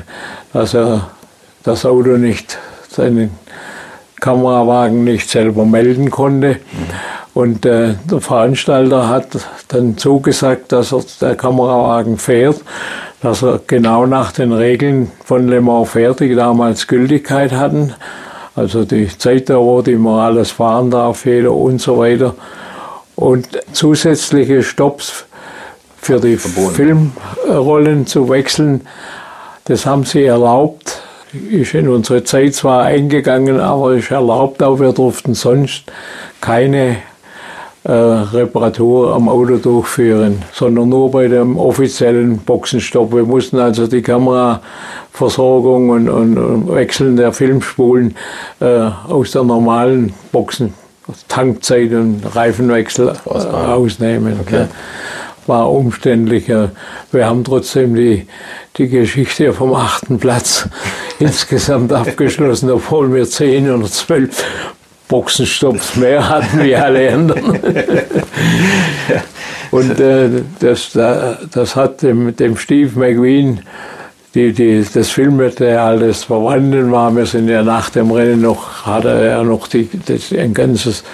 dass er das Auto nicht, seinen Kamerawagen nicht selber melden konnte. Und äh, der Veranstalter hat dann zugesagt, dass er, der Kamerawagen fährt dass er genau nach den Regeln von Le Mans fährt, die damals Gültigkeit hatten. Also die Zeitdauer, die man alles fahren darf, jeder und so weiter. Und zusätzliche Stops für die Verboten. Filmrollen zu wechseln, das haben sie erlaubt. Ist in unsere Zeit zwar eingegangen, aber ist erlaubt auch. Wir durften sonst keine Reparatur am Auto durchführen, sondern nur bei dem offiziellen Boxenstopp. Wir mussten also die Kameraversorgung und, und, und Wechseln der Filmspulen äh, aus der normalen Boxen, Tankzeit und Reifenwechsel äh, ausnehmen. Okay. War umständlicher. Wir haben trotzdem die, die Geschichte vom achten Platz (laughs) insgesamt abgeschlossen, obwohl wir zehn oder zwölf Boxenstopps mehr (laughs) hatten wie alle anderen. Und äh, das, das hat dem, dem Steve McQueen die, die, das Filmmaterial, das vorhanden war, wir sind ja nach dem Rennen noch, hat er noch die, das, ein ganzes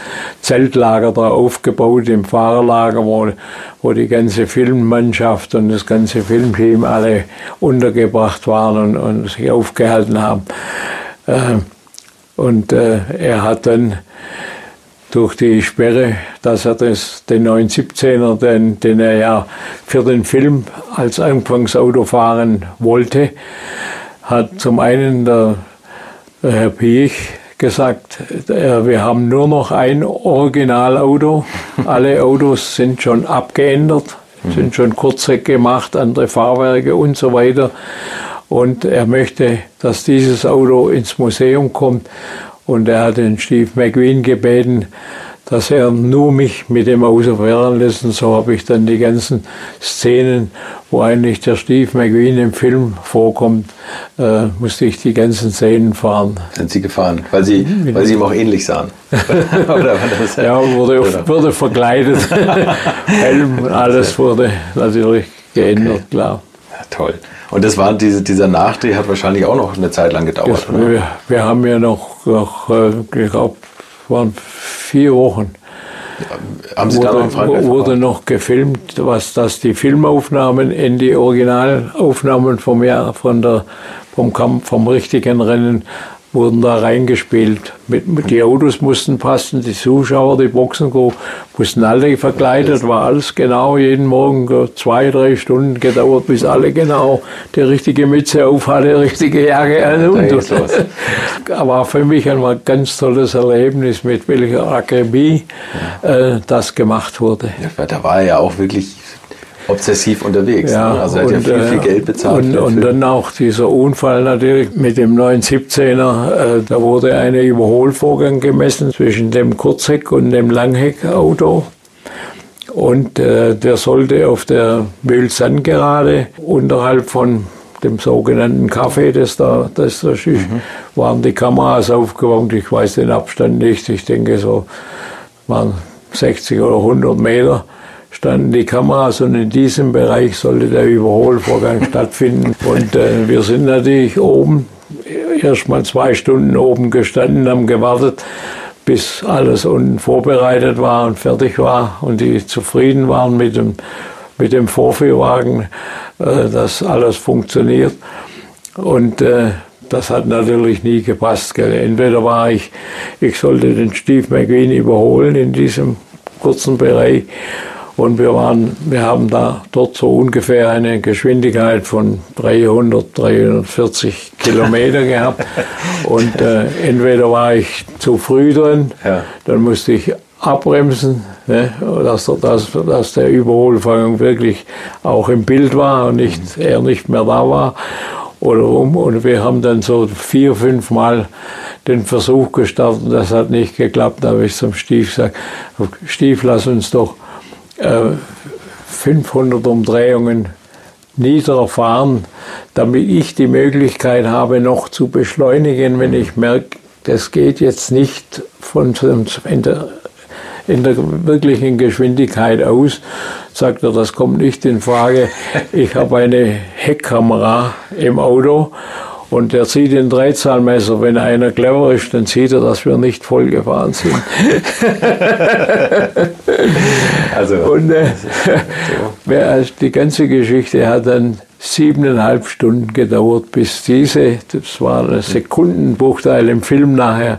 Zeltlager da aufgebaut im Fahrerlager, wo, wo die ganze Filmmannschaft und das ganze Filmteam alle untergebracht waren und, und sich aufgehalten haben. Äh, und äh, er hat dann durch die Sperre, dass er das, den 917er, den, den er ja für den Film als Anfangsauto fahren wollte, hat zum einen der, der Herr Piech gesagt, äh, wir haben nur noch ein Originalauto. Alle Autos sind schon abgeändert, sind schon Kurzheck gemacht, andere Fahrwerke und so weiter. Und er möchte, dass dieses Auto ins Museum kommt. Und er hat den Steve McQueen gebeten, dass er nur mich mit dem Auto fahren lässt. Und so habe ich dann die ganzen Szenen, wo eigentlich der Steve McQueen im Film vorkommt, äh, musste ich die ganzen Szenen fahren. Sind Sie gefahren? Weil Sie, weil Sie ihm auch ähnlich sahen? (laughs) Das, ja, wurde, oder? wurde verkleidet. (laughs) Helm, alles wurde natürlich geändert, okay. klar. Ja, toll. Und das war diese, dieser Nachdreh hat wahrscheinlich auch noch eine Zeit lang gedauert, das, wir, wir, haben ja noch, noch äh, ich glaube, waren vier Wochen. Haben Sie wurde, da noch in Frankreich wurde noch gefilmt, was das die Filmaufnahmen in die Originalaufnahmen vom Jahr von der vom Kampf vom richtigen Rennen wurden da reingespielt. Die Autos mussten passen, die Zuschauer, die Boxencrew mussten alle verkleidet, war alles genau, jeden Morgen zwei, drei Stunden gedauert, bis alle genau die richtige Mütze auf hatte, die richtige Jacke an. Und, und. (laughs) war für mich ein ganz tolles Erlebnis, mit welcher ja. äh, das gemacht wurde. Ja, da war ja auch wirklich obsessiv unterwegs. Ja, ne? Also er hat und, ja viel, viel äh, Geld bezahlt. Und, und dann auch dieser Unfall natürlich mit dem 917er. Äh, da wurde ein Überholvorgang gemessen zwischen dem Kurzheck- und dem Langheckauto. Und äh, der sollte auf der Mühlsandgerade unterhalb von dem sogenannten Café, das da, das da ist, mhm. waren die Kameras aufgebaut. Ich weiß den Abstand nicht. Ich denke so waren 60 oder 100 Meter standen die Kameras und in diesem Bereich sollte der Überholvorgang (laughs) stattfinden. Und äh, wir sind natürlich oben, erst mal zwei Stunden oben gestanden, haben gewartet, bis alles unten vorbereitet war und fertig war und die zufrieden waren mit dem, mit dem Vorführwagen, äh, dass alles funktioniert. Und äh, das hat natürlich nie gepasst. Gell. Entweder war ich, ich sollte den Steve McQueen überholen in diesem kurzen Bereich und wir, waren, wir haben da dort so ungefähr eine Geschwindigkeit von 300, 340 Kilometer gehabt. (laughs) Und äh, entweder war ich zu früh drin, ja. dann musste ich abbremsen, ne, dass, dass, dass der Überholfang wirklich auch im Bild war und nicht, mhm. er nicht mehr da war. Oder um. Und wir haben dann so vier, fünf Mal den Versuch gestartet. Das hat nicht geklappt. Da habe ich zum Stief gesagt, Stief, lass uns doch 500 äh, Umdrehungen niederfahren, damit ich die Möglichkeit habe, noch zu beschleunigen, wenn ich merke, das geht jetzt nicht von, in, der, in der wirklichen Geschwindigkeit aus, sagt er, das kommt nicht in Frage. Ich habe eine Heckkamera im Auto und er zieht den Dreizahlmesser. Wenn einer clever ist, dann sieht er, dass wir nicht voll gefahren sind. (laughs) also, und äh, so. die ganze Geschichte hat dann siebeneinhalb Stunden gedauert, bis diese, das war ein Sekundenbruchteil im Film nachher,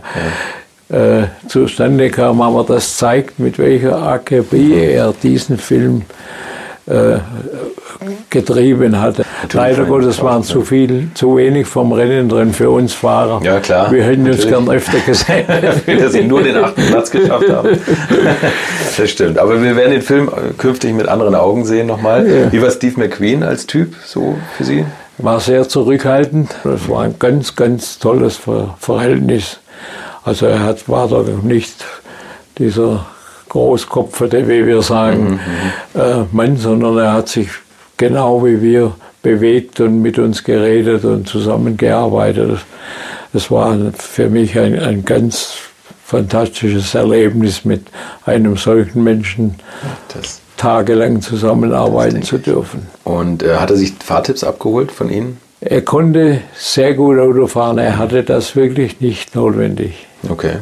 ja. äh, zustande kam. Aber das zeigt, mit welcher Akribie er diesen Film äh, getrieben hatte. Leider Gottes waren zu viel, zu wenig vom Rennen drin für uns Fahrer. Ja, klar. Wir hätten uns gern öfter gesehen. (laughs) Dass sie nur den achten Platz geschafft haben. (laughs) Das stimmt. Aber wir werden den Film künftig mit anderen Augen sehen nochmal. Ja. Wie war Steve McQueen als Typ so für Sie? War sehr zurückhaltend. Das war ein ganz, ganz tolles Verhältnis. Also er hat, war da nicht dieser Großkopferte, wie wir sagen, mhm, mhm. äh, Mann, sondern er hat sich genau wie wir bewegt und mit uns geredet und zusammengearbeitet. Das war für mich ein, ein ganz fantastisches Erlebnis, mit einem solchen Menschen das, tagelang zusammenarbeiten zu dürfen. Und äh, hat er sich Fahrtipps abgeholt von Ihnen? Er konnte sehr gut Auto fahren. Er hatte das wirklich nicht notwendig. Okay.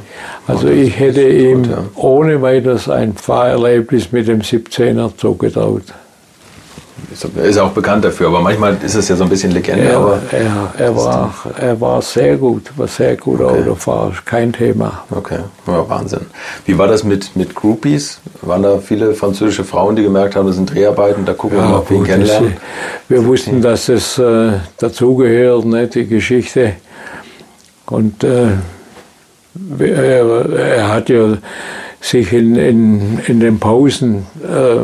Also oh, ich hätte ihm gut, ja. ohne weiteres ein Fahrerlebnis mit dem 17er zugetraut ist auch bekannt dafür, aber manchmal ist es ja so ein bisschen Legende. Er, aber er, er war, er war sehr gut, war sehr guter okay. Autofahrer, kein Thema. Okay, ja, Wahnsinn. Wie war das mit, mit Groupies? Waren da viele französische Frauen, die gemerkt haben, das sind Dreharbeiten, da gucken ja, wir mal, wen kennenlernen? Wir wussten, dass es äh, dazugehört, ne, die Geschichte. Und äh, er, er, hat ja sich in, in, in den Pausen äh,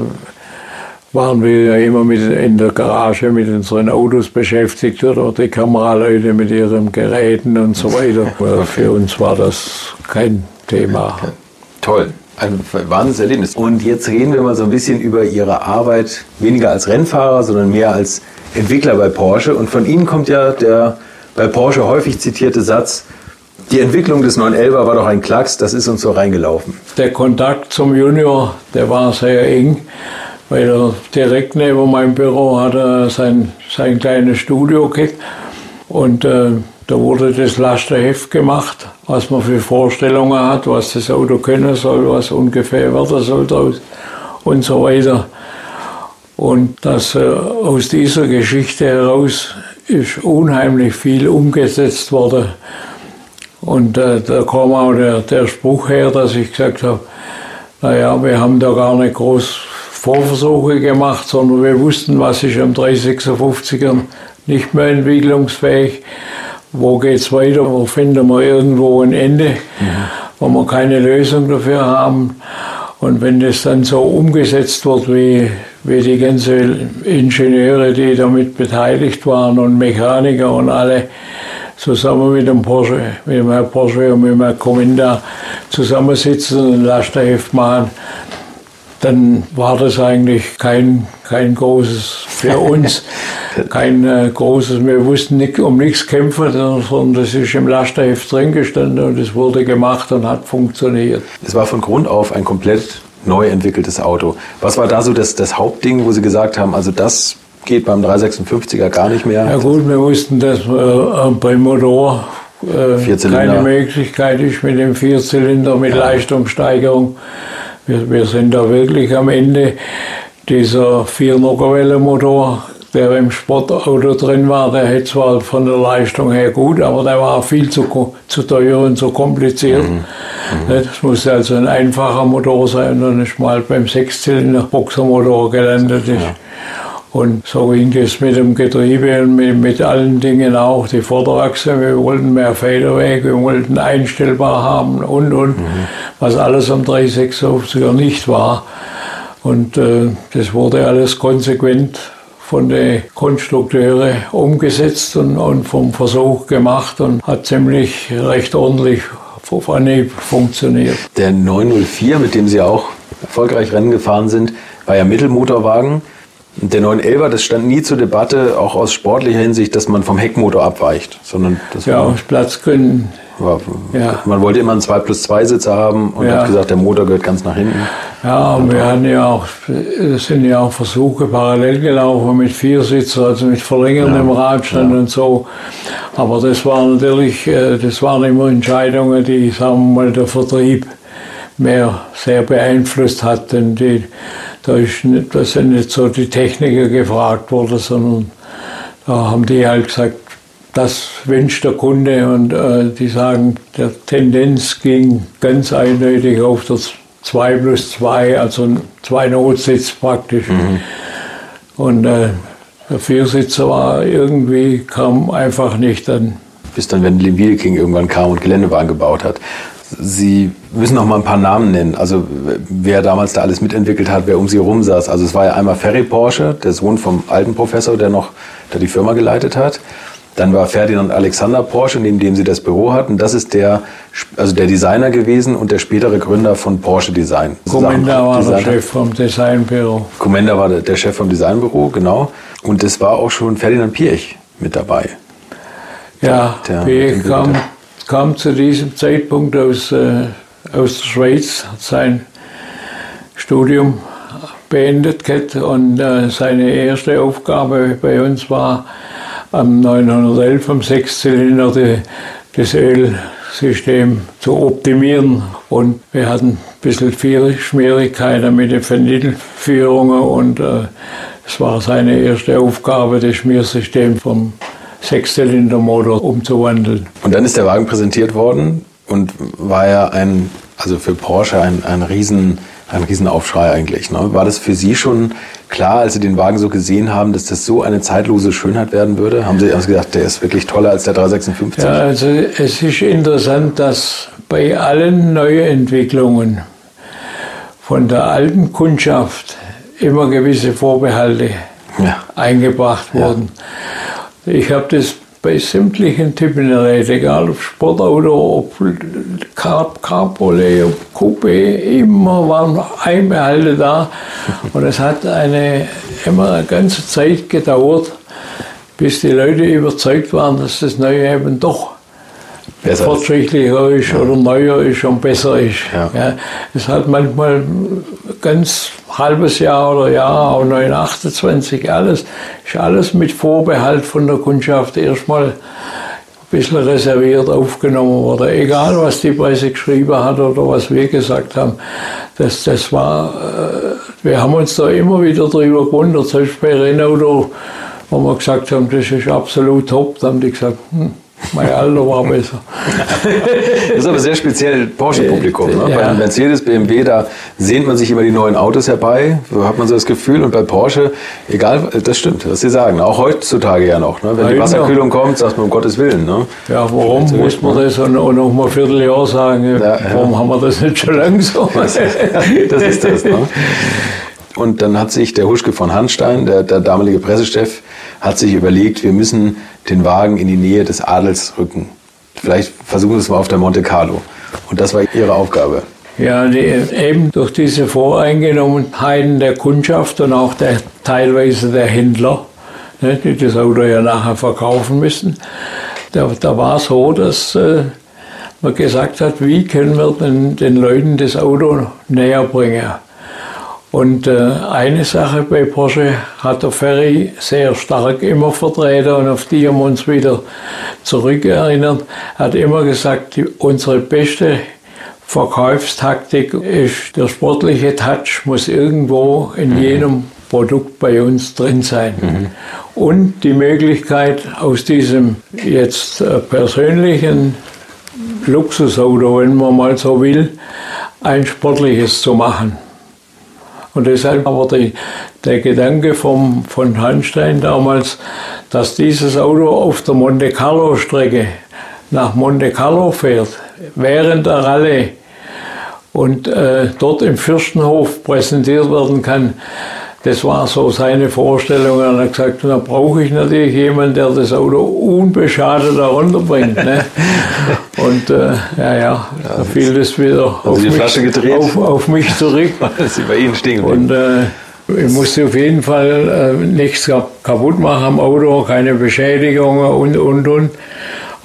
waren wir ja immer mit, in der Garage mit unseren Autos beschäftigt oder die Kameraleute mit ihren Geräten und so weiter. Für uns war das kein Thema. Toll. Ein Wahnsinnserlebnis. Und jetzt reden wir mal so ein bisschen über Ihre Arbeit, weniger als Rennfahrer, sondern mehr als Entwickler bei Porsche. Und von Ihnen kommt ja der bei Porsche häufig zitierte Satz, die Entwicklung des 911er war doch ein Klacks, das ist uns so reingelaufen. Der Kontakt zum Junior, der war sehr eng, weil er direkt neben meinem Büro hatte sein, sein kleines Studio gehabt. Und äh, da wurde das Lasterheft gemacht, was man für Vorstellungen hat, was das Auto können soll, was ungefähr werden soll draus und so weiter. Und das, äh, aus dieser Geschichte heraus ist unheimlich viel umgesetzt worden. Und äh, da kam auch der, der Spruch her, dass ich gesagt habe, naja, wir haben da gar nicht groß Vorversuche gemacht, sondern wir wussten, was ist am 356er nicht mehr entwicklungsfähig wo geht es weiter, wo finden wir irgendwo ein Ende, mhm. wo wir keine Lösung dafür haben. Und wenn das dann so umgesetzt wird, wie, wie die ganzen Ingenieure, die damit beteiligt waren und Mechaniker und alle zusammen mit dem Porsche, mit dem Herrn Porsche und mit dem Herrn Cominda zusammensitzen und ein Lasterheft machen, dann war das eigentlich kein, kein großes, für (laughs) uns, kein äh, großes, wir wussten nicht, um nichts kämpfen, sondern das ist im Lasterheft drin gestanden und es wurde gemacht und hat funktioniert. Es war von Grund auf ein komplett neu entwickeltes Auto. Was war da so das, das Hauptding, wo Sie gesagt haben, also das geht beim 356er gar nicht mehr? Ja gut, wir wussten, dass äh, beim Motor äh, keine Möglichkeit ist mit dem Vierzylinder, mit ja. Leistungssteigerung. Wir, wir sind da wirklich am Ende. Dieser Vier-Nockerwelle-Motor, der im Sportauto drin war, der hätte zwar von der Leistung her gut, aber der war viel zu, zu teuer und zu kompliziert. Mhm. Mhm. Das musste also ein einfacher Motor sein und nicht mal beim Sechszylinder-Boxermotor gelandet ist. Ja. Und so ging es mit dem Getriebe und mit, mit, allen Dingen auch. Die Vorderachse, wir wollten mehr Federweg, wir wollten einstellbar haben und, und, mhm. Was alles am 356er nicht war. Und äh, das wurde alles konsequent von den Konstrukteuren umgesetzt und, und, vom Versuch gemacht und hat ziemlich recht ordentlich funktioniert. Der 904, mit dem Sie auch erfolgreich Rennen gefahren sind, war ja Mittelmotorwagen. Der 911er, das stand nie zur Debatte, auch aus sportlicher Hinsicht, dass man vom Heckmotor abweicht, sondern das ja, aus Platzgründen. War, ja. Man wollte immer einen 2 plus 2 Sitzer haben und ja. hat gesagt, der Motor gehört ganz nach hinten. Ja, und wir hatten ja auch, es sind ja auch Versuche parallel gelaufen mit vier Sitzer, also mit verlängerndem ja. Radstand ja. und so. Aber das waren natürlich, äh, das waren immer Entscheidungen, die, sagen wir mal, der Vertrieb mehr sehr beeinflusst hat, denn die, da, ist nicht, da sind nicht so die Techniker gefragt worden, sondern da haben die halt gesagt, das wünscht der Kunde und äh, die sagen, der Tendenz ging ganz eindeutig auf das 2 plus 2, also zwei Notsitz praktisch. Mhm. Und äh, der Viersitzer war irgendwie, kam einfach nicht dann. Bis dann, wenn King irgendwann kam und Geländewagen gebaut hat. Sie müssen noch mal ein paar Namen nennen. Also wer damals da alles mitentwickelt hat, wer um Sie herum saß. Also es war ja einmal Ferry Porsche, der Sohn vom alten Professor, der noch der die Firma geleitet hat. Dann war Ferdinand Alexander Porsche, neben dem sie das Büro hatten. Das ist der, also der Designer gewesen und der spätere Gründer von Porsche Design. Comenda war der Chef vom Designbüro. Comenda war der Chef vom Designbüro, genau. Und es war auch schon Ferdinand Piech mit dabei. Ja, der, Piech kam kam zu diesem Zeitpunkt aus, äh, aus der Schweiz, hat sein Studium beendet gehabt und äh, seine erste Aufgabe bei uns war, am 911 am Sechszylinder die, das Ölsystem zu optimieren. Und wir hatten ein bisschen viel Schwierigkeiten mit den Ventilführungen und äh, es war seine erste Aufgabe, das Schmiersystem vom Sechszylindermotor umzuwandeln. Und dann ist der Wagen präsentiert worden und war ja ein, also für Porsche ein, ein riesen ein Riesenaufschrei eigentlich. Ne? War das für Sie schon klar, als Sie den Wagen so gesehen haben, dass das so eine zeitlose Schönheit werden würde? Haben Sie also gedacht, der ist wirklich toller als der 356? Ja, also es ist interessant, dass bei allen Neuentwicklungen von der alten Kundschaft immer gewisse Vorbehalte ja. eingebracht wurden. Ja. Ich habe das bei sämtlichen Typen egal ob Sportauto, ob Car Cabriolet, ob Coupé, immer waren Einbehalte da. Und es hat eine, immer eine ganze Zeit gedauert, bis die Leute überzeugt waren, dass das Neue eben doch besser fortschrittlicher ist, ja. oder neuer ist und besser ist. Ja. ja. es hat manchmal ganz halbes Jahr oder Jahr, auch 928, alles, ist alles mit Vorbehalt von der Kundschaft erstmal ein bisschen reserviert aufgenommen worden. Egal, was die Presse geschrieben hat oder was wir gesagt haben. Das, das war, äh, wir haben uns da immer wieder drüber gewundert, selbst bei Renault, wo wir gesagt haben, das ist absolut top, da haben die gesagt, hm, mein Alter war besser. das (laughs) ist aber sehr speziell Porsche-Publikum. Ne? Ja. Bei Mercedes, BMW, da sehnt man sich immer die neuen Autos herbei, so hat man so das Gefühl. Und bei Porsche, egal, das stimmt, was Sie sagen, auch heutzutage ja noch. Ne? Wenn die Wasserkühlung kommt, sagt man um Gottes Willen. Ne? Ja, warum muss man das und noch mal ein Vierteljahr sagen? Ja, warum ja. haben wir das nicht schon langsam? (laughs) das, das ist das. Ne? Und dann hat sich der Huschke von Hanstein, der, der damalige Pressechef, hat sich überlegt, wir müssen den Wagen in die Nähe des Adels rücken. Vielleicht versuchen wir es mal auf der Monte Carlo. Und das war Ihre Aufgabe. Ja, die, eben durch diese Voreingenommenheiten der Kundschaft und auch der, teilweise der Händler, ne, die das Auto ja nachher verkaufen müssen, da, da war es so, dass äh, man gesagt hat, wie können wir den, den Leuten das Auto näher bringen. Und äh, eine Sache bei Porsche hat der Ferry sehr stark immer vertreten und auf die haben wir uns wieder zurückerinnert. Er hat immer gesagt, die, unsere beste Verkaufstaktik ist, der sportliche Touch muss irgendwo in mhm. jedem Produkt bei uns drin sein. Mhm. Und die Möglichkeit, aus diesem jetzt äh, persönlichen Luxusauto, wenn man mal so will, ein sportliches zu machen. Und deshalb war die, der Gedanke vom, von Hanstein damals, dass dieses Auto auf der Monte Carlo Strecke nach Monte Carlo fährt, während der Rallye und äh, dort im Fürstenhof präsentiert werden kann. Das war so seine Vorstellung. Und er hat gesagt, da brauche ich natürlich jemanden, der das Auto unbeschadet herunterbringt. Ne? (laughs) Und äh, ja, ja, da fiel das wieder auf mich, auf, auf, mich zurück. Sie bei Ihnen stehen Und äh, ich musste auf jeden Fall äh, nichts kaputt machen am Auto, keine Beschädigungen und, und, und.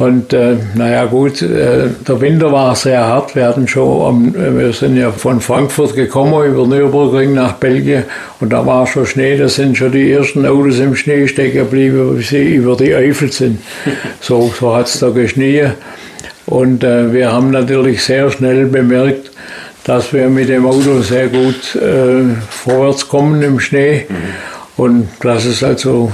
Und äh, naja gut, äh, der Winter war sehr hart. Wir hatten schon, am, wir sind ja von Frankfurt gekommen über Nürburgring nach Belgien und da war schon Schnee. Da sind schon die ersten Autos im Schnee stecken geblieben, wie sie über die Eifel sind. (laughs) So, so hat es da geschnien. Und äh, wir haben natürlich sehr schnell bemerkt, dass wir mit dem Auto sehr gut äh, vorwärts kommen im Schnee mhm. und dass es also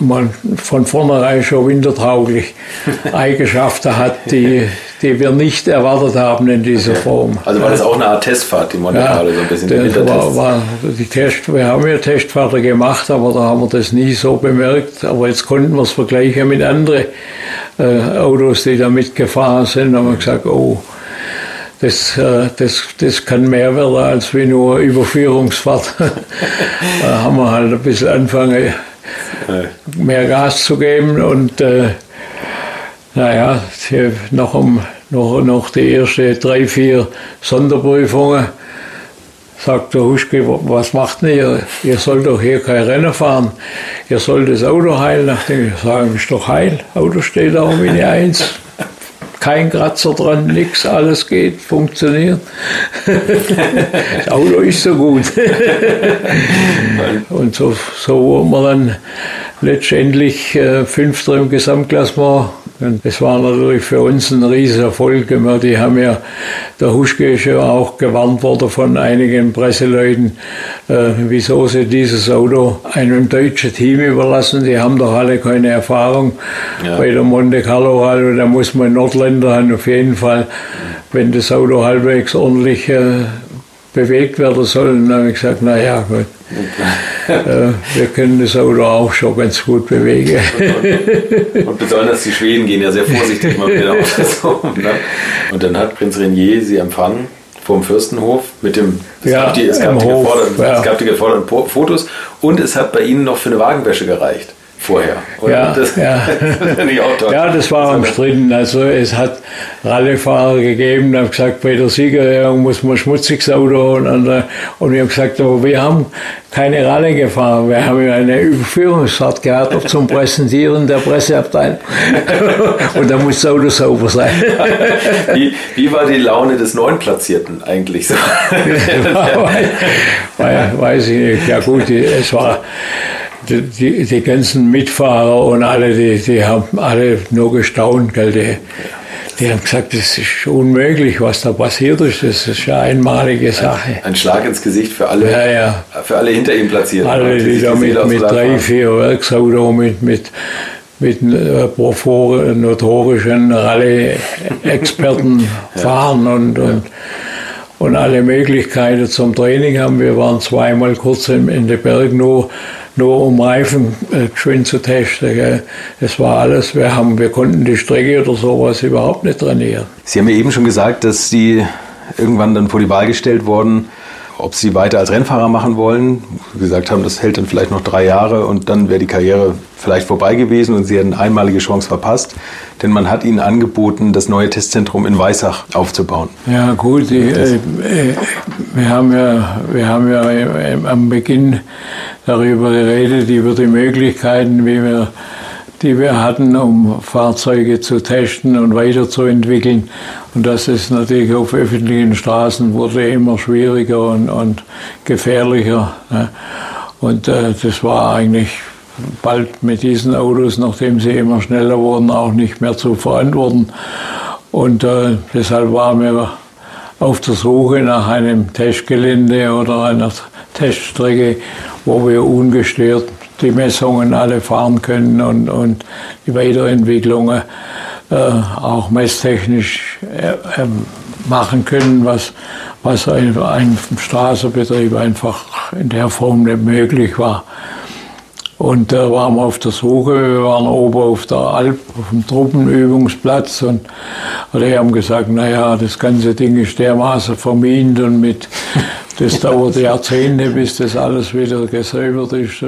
man von vornherein schon wintertauglich (laughs) Eigenschaften hat, die, die wir nicht erwartet haben in dieser Form. Also war das auch eine Art Testfahrt, die Monte Carlo, ja, so ein bisschen die war, war die Test, Wir haben ja Testfahrten gemacht, aber da haben wir das nie so bemerkt. Aber jetzt konnten wir es vergleichen mit anderen äh, Autos, die da mitgefahren sind. Da haben wir gesagt, oh, das, äh, das, das kann mehr werden als wie nur Überführungsfahrt. (laughs) da haben wir halt ein bisschen angefangen, mehr Gas zu geben und äh, naja, noch, um, noch, noch die ersten drei, vier Sonderprüfungen sagt der Huschke, was macht denn ihr? Ihr sollt doch hier kein Rennen fahren. Ihr sollt das Auto heilen. Nachdem ich sage, ist doch heil. Auto steht auch wie eine Eins (laughs) kein Kratzer dran, nichts, alles geht, funktioniert. das (laughs) Auto ist so gut. (laughs) und so, so wurden wir dann letztendlich äh, Fünfter im Gesamtklassement und das war natürlich für uns ein Riesenerfolg. Die haben ja, der Huschke ist ja auch gewarnt worden von einigen Presseleuten, äh, wieso sie dieses Auto einem deutschen Team überlassen. Die haben doch alle keine Erfahrung ja. bei der Monte Carlo. Also da muss man Nordländer haben auf jeden Fall, wenn das Auto halbwegs ordentlich äh, bewegt werden soll. Und dann habe ich gesagt, naja, gut. äh, wir können das Auto auch schon ganz gut bewegen. und, besonders die Schweden gehen ja sehr vorsichtig mal mit den Autos um. Ne? Und dann hat Prinz Renier sie empfangen vom Fürstenhof mit dem, es ja, gab die, es gab die, Hof, ja. es gab die geforderten Fotos und es hat bei ihnen noch für eine Wagenwäsche gereicht vorher. Oder? Ja, das, ja. (laughs) das ja, das war umstritten. Also es hat Rallyefahrer gegeben, die haben gesagt, bei der Siegerehrung muss man schmutziges Auto und, und, und wir haben gesagt, aber wir haben keine Rallye gefahren, wir haben eine Überführungsfahrt gehabt zum Präsentieren der Presseabteilung (laughs) und da muss das Auto sauber sein. (laughs) Wie, wie war die Laune des Neunplatzierten eigentlich so? weiß ich nicht. Ja gut, es war die, die, ganzen Mitfahrer und alle, die, die haben alle nur gestaunt. Gell? Die, die haben gesagt, das ist unmöglich, was da passiert ist. Das ist eine einmalige Sache. Ein, ein Schlag ins Gesicht für alle, ja, ja. Für alle hinter ihm platziert. Alle, die, die da mit, mit drei, vier Werksauto, mit, mit, mit äh, notorischen Rallye-Experten (laughs) fahren und, und und alle Möglichkeiten zum Training haben. Wir waren zweimal kurz in, in den Berg nur, nur um Reifen äh, geschwind zu testen. Gell. Das war alles. Wir, haben, wir konnten die Strecke oder sowas überhaupt nicht trainieren. Sie haben ja eben schon gesagt, dass Sie irgendwann dann vor die Wahl gestellt wurden, ob sie weiter als Rennfahrer machen wollen. Sie gesagt haben, das hält dann vielleicht noch drei Jahre und dann wäre die Karriere vielleicht vorbei gewesen und sie hätten eine einmalige Chance verpasst. Denn man hat ihnen angeboten, das neue Testzentrum in Weissach aufzubauen. Ja gut, die, äh, äh, wir haben ja, wir haben ja am Beginn darüber geredet, über die Möglichkeiten, wie wir die wir hatten, um Fahrzeuge zu testen und weiterzuentwickeln. Und das ist natürlich auf öffentlichen Straßen wurde immer schwieriger und, und gefährlicher. Ne? Und äh, das war eigentlich bald mit diesen Autos, nachdem sie immer schneller wurden, auch nicht mehr zu verantworten. Und äh, deshalb waren wir auf der Suche nach einem Testgelände oder einer Teststrecke, wo wir ungestört die Messungen alle fahren können und, und die Weiterentwicklungen äh, auch messtechnisch äh, ähm, machen können, was, was ein, ein Straßenbetrieb einfach in der Form nicht möglich war. Und da waren wir auf der Suche, wir waren oben auf der Alp, auf dem Truppenübungsplatz und die haben gesagt, naja, das ganze Ding ist dermaßen vermint und mit, das dauert Jahrzehnte, bis das alles wieder gesäubert ist.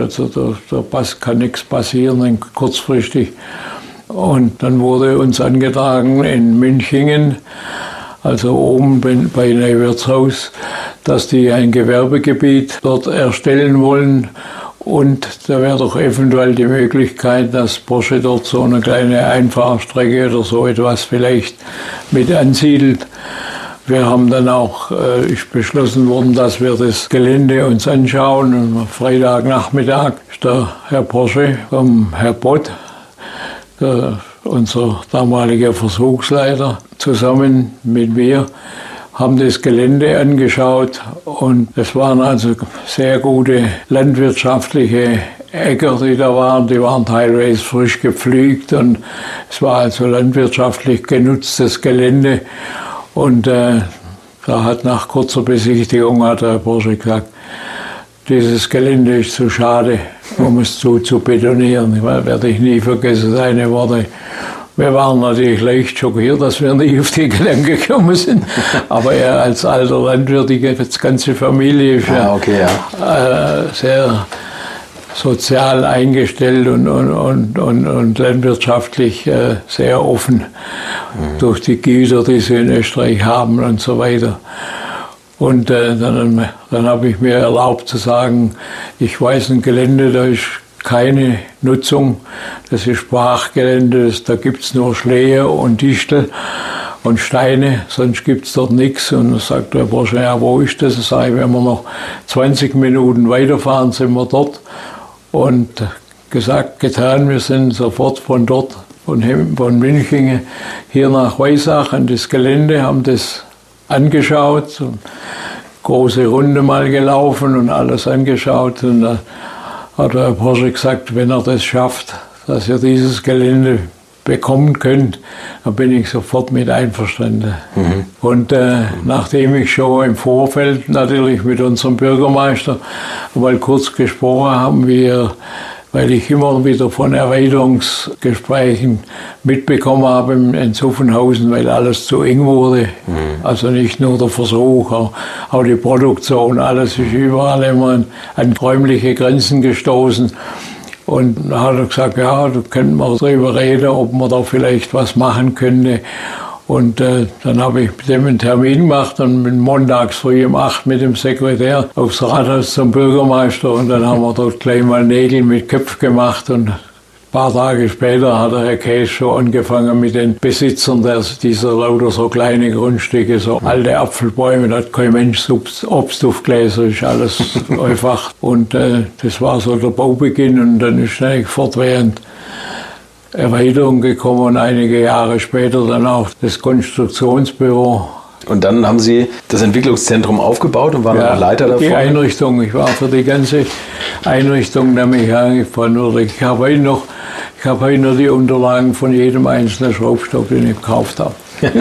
Also da, da kann nichts passieren, kurzfristig. Und dann wurde uns angetragen in Münchingen, also oben bei Neuwirtshaus, dass die ein Gewerbegebiet dort erstellen wollen Und da wäre doch eventuell die Möglichkeit, dass Porsche dort so eine kleine Einfahrstrecke oder so etwas vielleicht mit ansiedelt. Wir haben dann auch, äh, beschlossen worden, dass wir das Gelände uns anschauen. Und am Freitagnachmittag ist der Herr Porsche vom Herr Bott, der, unser damaliger Versuchsleiter, zusammen mit mir haben das Gelände angeschaut und es waren also sehr gute landwirtschaftliche Äcker, die da waren. Die waren teilweise frisch gepflügt und es war also landwirtschaftlich genutztes Gelände. Und äh, da hat nach kurzer Besichtigung hat der Bursche gesagt, dieses Gelände ist zu schade, um es zu, zu betonieren. Das werde ich nie vergessen, seine Worte. Wir waren natürlich leicht schockiert, dass wir nicht auf die Gedanken gekommen sind. Aber er als alter Landwirt, die ganze Familie ist ja, ah, okay, ja. Äh, sehr sozial eingestellt und, und, und, und, landwirtschaftlich äh, sehr offen durch die Güter, die sie in Österreich haben und so weiter. Und äh, dann, dann habe ich mir erlaubt zu sagen, ich weiß ein Gelände, da ist keine Nutzung. Das ist Sprachgelände, da gibt es nur Schlehe und Distel und Steine, sonst gibt es dort nichts. Und dann sagt der Bursche, ja, wo ist das? Ich sage, wenn wir noch 20 Minuten weiterfahren, sind wir dort. Und gesagt, getan, wir sind sofort von dort, von, von Münchingen hier nach Weisach an das Gelände, haben das angeschaut, große Runde mal gelaufen und alles angeschaut. Und hat der Porsche gesagt, wenn er das schafft, dass ihr dieses Gelände bekommen könnt, dann bin ich sofort mit einverstanden. Mhm. Und äh, nachdem ich schon im Vorfeld natürlich mit unserem Bürgermeister mal kurz gesprochen haben, wir weil ich immer wieder von Erweiterungsgesprächen mitbekommen habe in Zuffenhausen, weil alles zu eng wurde. Mhm. Also nicht nur der Versuch, auch die Produktion, alles ist überall immer an räumliche Grenzen gestoßen. Und da hat er gesagt, ja, da könnten wir darüber reden, ob man da vielleicht was machen könnte. Und äh, dann habe ich mit dem einen Termin gemacht und mit montags früh um 8 mit dem Sekretär aufs Rathaus zum Bürgermeister und dann haben wir dort gleich mal Nägel mit Köpf gemacht und paar Tage später hat der Herr Käs schon angefangen mit den Besitzern der, dieser lauter so kleine Grundstücke, so alte Apfelbäume, da hat kein Mensch Obst, Obst aufgläser, ist alles (laughs) einfach. Und äh, das war so der Baubeginn und dann ist eigentlich fortwährend Erweiterung gekommen und einige Jahre später dann auch das Konstruktionsbüro. Und dann haben Sie das Entwicklungszentrum aufgebaut und waren ja, auch Leiter davon? Die Einrichtung, ich war für die ganze Einrichtung der Mechanik verantwortlich. Ich habe noch, ich habe heute noch die Unterlagen von jedem einzelnen Schraubstock, den ich gekauft habe. (laughs)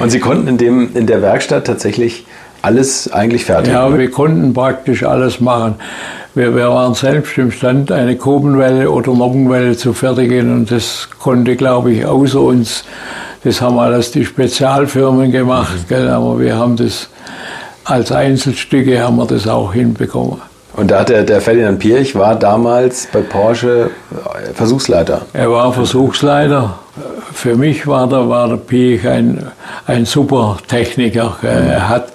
und Sie konnten in, dem, in der Werkstatt tatsächlich alles eigentlich fertig? Ja, wir konnten praktisch alles machen. Wir, wir waren selbst imstand, eine Kobenwelle oder Nockenwelle zu fertigen und das konnte, glaube ich, außer uns, das haben alles die Spezialfirmen gemacht, mhm. gell, aber wir haben das als Einzelstücke haben wir das auch hinbekommen. Und da hat der, der Ferdinand Pirch war damals bei Porsche äh, Versuchsleiter. Er war Versuchsleiter. Für mich war der, war der Pirch ein, ein super Techniker. Er hat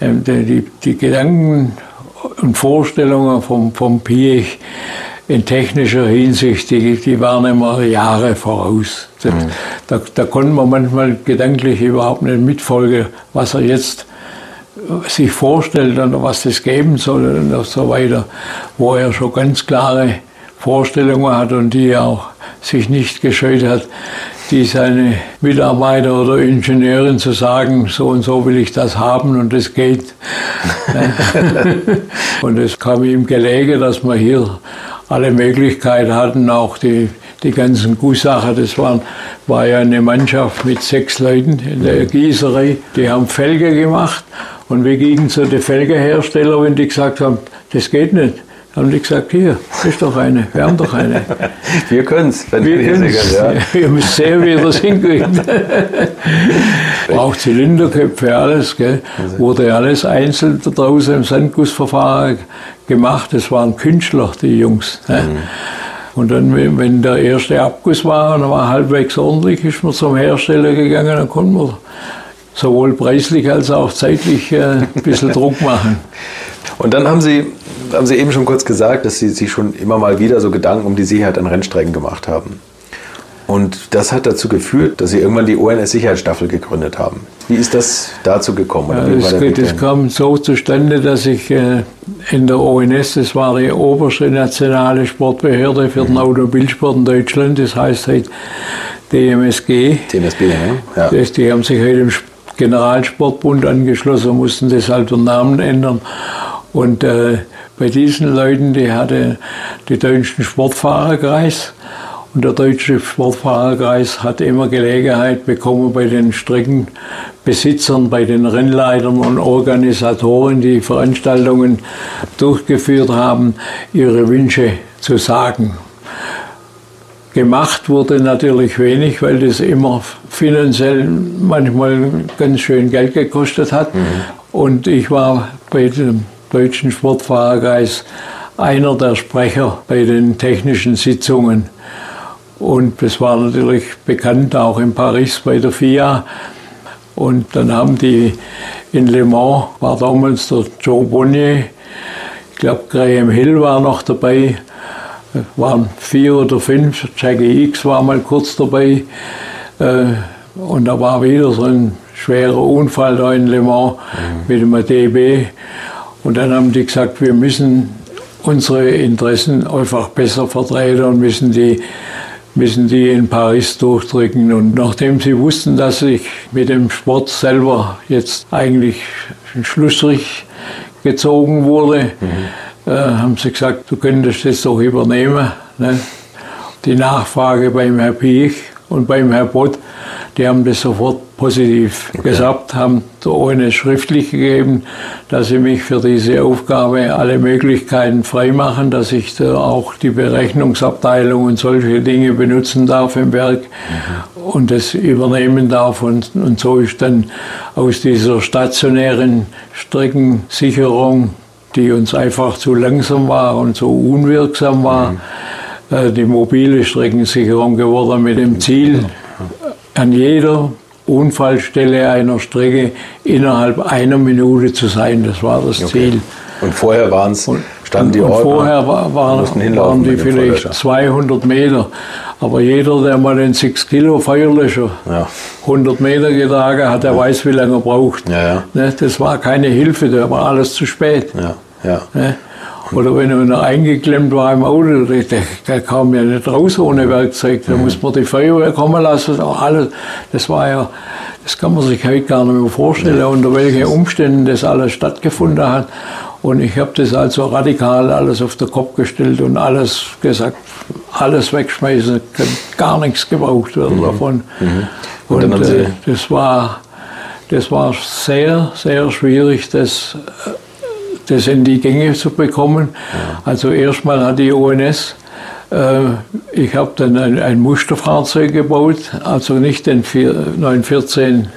ähm, die, die Gedanken und Vorstellungen vom, vom Piech in technischer Hinsicht, die, die waren immer Jahre voraus. Das, mhm. da, da konnte man manchmal gedanklich überhaupt nicht mitfolgen, was er jetzt sich vorstellt und was das geben soll und so weiter, wo er schon ganz klare Vorstellungen hat und die auch sich nicht gescheut hat, die seine Mitarbeiter oder Ingenieurin zu sagen, so und so will ich das haben und es geht. (laughs) und es kam ihm gelegen, dass wir hier alle Möglichkeiten hatten, auch die, die ganzen Gussacher, das waren, war ja eine Mannschaft mit sechs Leuten in der Gießerei, die haben Felge gemacht und wir gingen zu den Felgeherstellern, wenn die gesagt haben, das geht nicht haben die gesagt, hier, ist doch eine, wir haben doch eine. (laughs) Wir können es, wenn wir können es. Ja. (laughs) Ihr müsst sehen, wie das hinkriegt. (laughs) Auch Zylinderköpfe, alles, gell. Wurde alles einzeln da draußen im Sandgussverfahren gemacht. Das waren Künstler, die Jungs. Ne? Mhm. Und dann, wenn der erste Abguss war und er war halbwegs ordentlich, ist man zum Hersteller gegangen, dann konnte man sowohl preislich als auch zeitlich äh, ein bisschen (laughs) Druck machen. Und dann haben Sie, haben Sie eben schon kurz gesagt, dass Sie sich schon immer mal wieder so Gedanken um die Sicherheit an Rennstrecken gemacht haben. Und das hat dazu geführt, dass Sie irgendwann die ONS-Sicherheitsstaffel gegründet haben. Wie ist das dazu gekommen? Ja, das, das kam so zustande, dass ich äh, in der ONS, das war die oberste nationale Sportbehörde für den mhm. Automobilsport in Deutschland, das heißt halt DMSG. DMSB, ne? ja. Das, die haben sich halt im Generalsportbund angeschlossen, mussten deshalb den Namen ändern. Und äh, bei diesen Leuten, die hatte die deutschen Sportfahrerkreis und der Deutsche Sportfahrerkreis hat immer Gelegenheit bekommen, bei den Streckenbesitzern, bei den Rennleitern und Organisatoren, die Veranstaltungen durchgeführt haben, ihre Wünsche zu sagen. Gemacht wurde natürlich wenig, weil das immer finanziell manchmal ganz schön Geld gekostet hat. Mhm. Und ich war bei dem Deutschen Sportfahrerkreis einer der Sprecher bei den technischen Sitzungen. Und das war natürlich bekannt auch in Paris bei der FIA. Und dann haben die in Le Mans, war damals der Joe Bonnier, ich glaube Graham Hill war noch dabei, waren vier oder fünf, Jackie X war mal kurz dabei. Äh, und da war wieder so ein schwerer Unfall da in Le Mans mhm. mit dem DB. Und dann haben die gesagt, wir müssen unsere Interessen einfach besser vertreten und müssen die müssen die in Paris durchdrücken. Und nachdem sie wussten, dass ich mit dem Sport selber jetzt eigentlich ein Schlussstrich gezogen wurde, mhm. Äh, haben sie gesagt, du könntest das doch übernehmen. Ne? Die Nachfrage beim Herrn Piech und beim Herrn Bott, die haben das sofort positiv okay. gesagt, haben ohne schriftlich gegeben, dass sie mich für diese Aufgabe alle Möglichkeiten freimachen, dass ich da auch die Berechnungsabteilung und solche Dinge benutzen darf im Werk mhm. und das übernehmen darf. Und, und so ist dann aus dieser stationären Streckensicherung, die uns einfach zu langsam war und so unwirksam war, mhm. Äh, die mobile Streckensicherung geworden mit dem Ziel, an jeder Unfallstelle einer Strecke innerhalb einer Minute zu sein. Das war das okay. Ziel. Und vorher waren es, standen die Ordner? Vorher war, war, waren die vielleicht 200 Meter. Aber jeder, der mal den 6 Kilo Feuerlöscher ja. 100 Meter getragen hat, der ja. weiß, wie lange er braucht. Ja, ne, das war keine Hilfe, da war alles zu spät. Ne? Oder wenn er eingeklemmt war im Auto, der, der kam ja nicht raus ohne Werkzeug. Da muss man die Feuerwehr kommen lassen. Alles, das war ja, das kann man sich heute gar nicht mehr vorstellen, ja. unter welchen Umständen das alles stattgefunden hat. Und ich habe das also radikal alles auf den Kopf gestellt und alles gesagt, alles wegschmeißen, kann gar nichts gebraucht werden mhm. davon. Mhm. Und, und äh, das war, das war sehr, sehr schwierig, das äh, das in die Gänge zu bekommen. Ja. Also erstmal hat die ONS, äh, ich habe dann ein, ein, Musterfahrzeug gebaut, also nicht den 914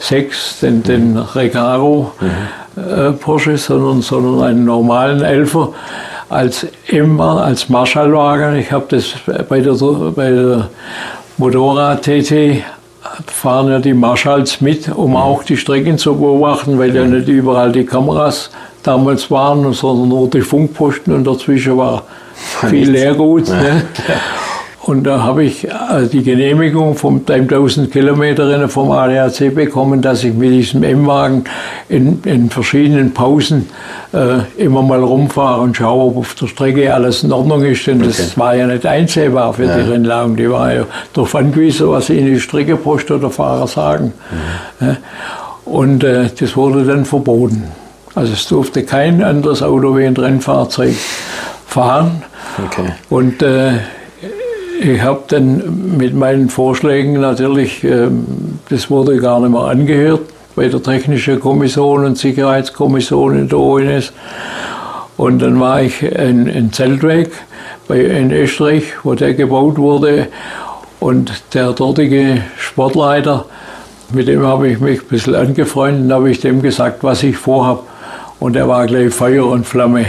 6, den, mhm. den Recaro mhm. äh, Porsche, sondern, sondern einen normalen Elfer als immer als Marschallwagen. Ich habe das bei der, bei der Motorrad-TT fahren ja die Marschalls mit, um mhm. auch die Strecken zu beobachten, weil ja nicht überall die Kameras damals waren, sondern nur die Funkposten und dazwischen war viel Leergut. Ne? Und da habe ich äh, die Genehmigung vom 1000 Kilometer vom ADAC bekommen, dass ich mit diesem M-Wagen in, in, verschiedenen Pausen äh, immer mal rumfahre und schaue, ob auf der Strecke alles in Ordnung ist. Denn okay. das war ja nicht einsehbar für ja. die Rennlagen. Die waren ja darauf angewiesen, was ihnen die Streckepost oder Fahrer sagen. Mhm. Und äh, das wurde dann verboten. Also es durfte kein anderes Auto wie ein Rennfahrzeug fahren. Okay. Und äh, ich habe dann mit meinen Vorschlägen natürlich, äh, das wurde gar nicht mehr angehört bei der Technischen Kommission und Sicherheitskommission in der ONS. Und dann war ich in, in Zeltweg bei, in Österreich, wo der gebaut wurde. Und der dortige Sportleiter, mit dem habe ich mich ein bisschen angefreundet, habe ich dem gesagt, was ich vorhabe. Und er war gleich Feuer und Flamme.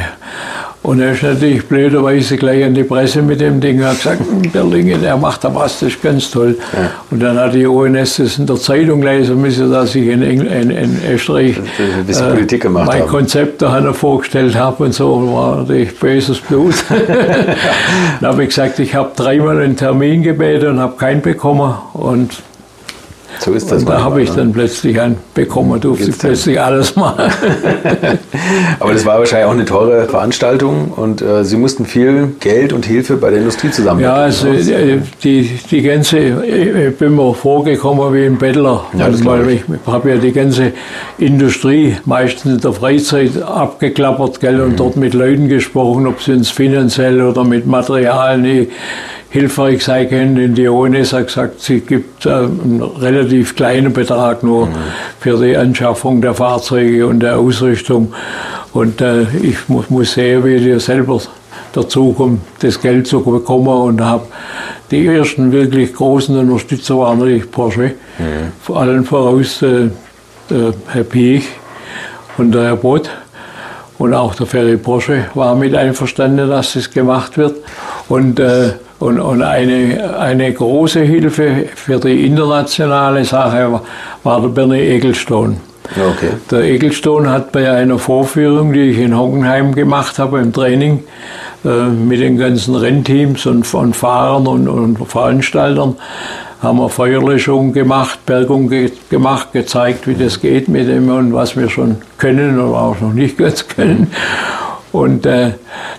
Und er ist natürlich blöderweise gleich an die Presse mit dem Ding. Er hat gesagt, hm, Berlingen, der macht da was, das ist ganz toll. Ja. Und dann hat die ONS das in der Zeitung lesen müssen, dass ich in, in, in Österreich äh, Politik gemacht mein haben. Konzept da vorgestellt habe und so, war natürlich böses Blut. (laughs) dann habe ich gesagt, ich habe dreimal einen Termin gebeten und habe keinen bekommen. Und so ist das. Und da habe ich ne? dann plötzlich einen bekommen, durfte Geht's ich plötzlich denn? alles machen. (laughs) Aber das war wahrscheinlich auch eine teure Veranstaltung und äh, Sie mussten viel Geld und Hilfe bei der Industrie zusammen. Ja, also äh, die, die ganze, ich bin mir vorgekommen wie ein Bettler, ja, also, weil ich, ich habe ja die ganze Industrie meistens in der Freizeit abgeklappert gell, und mhm. dort mit Leuten gesprochen, ob sie uns finanziell oder mit Material nicht hilfreich sein können. Denn die ONS hat gesagt, sie gibt äh, einen relativ kleinen Betrag nur mhm. für die Anschaffung der Fahrzeuge und der Ausrüstung. Und äh, ich muss, muss sehen, wie die selber dazu kommt, das Geld zu bekommen und habe die ersten wirklich großen Unterstützer waren natürlich Porsche, mhm. vor allem voraus äh, der Herr Piech und der Herr Bott und auch der Ferry Porsche war mit einverstanden, dass das gemacht wird und äh, und, und eine, eine große Hilfe für die internationale Sache war der Bernie Egelstone. Okay. Der Egelstone hat bei einer Vorführung, die ich in Hockenheim gemacht habe, im Training, äh, mit den ganzen Rennteams und, und Fahrern und, und, Veranstaltern, haben wir Feuerlöschung gemacht, Bergung ge gemacht, gezeigt, wie das geht mit dem und was wir schon können oder auch noch nicht (laughs) ganz können. Und äh,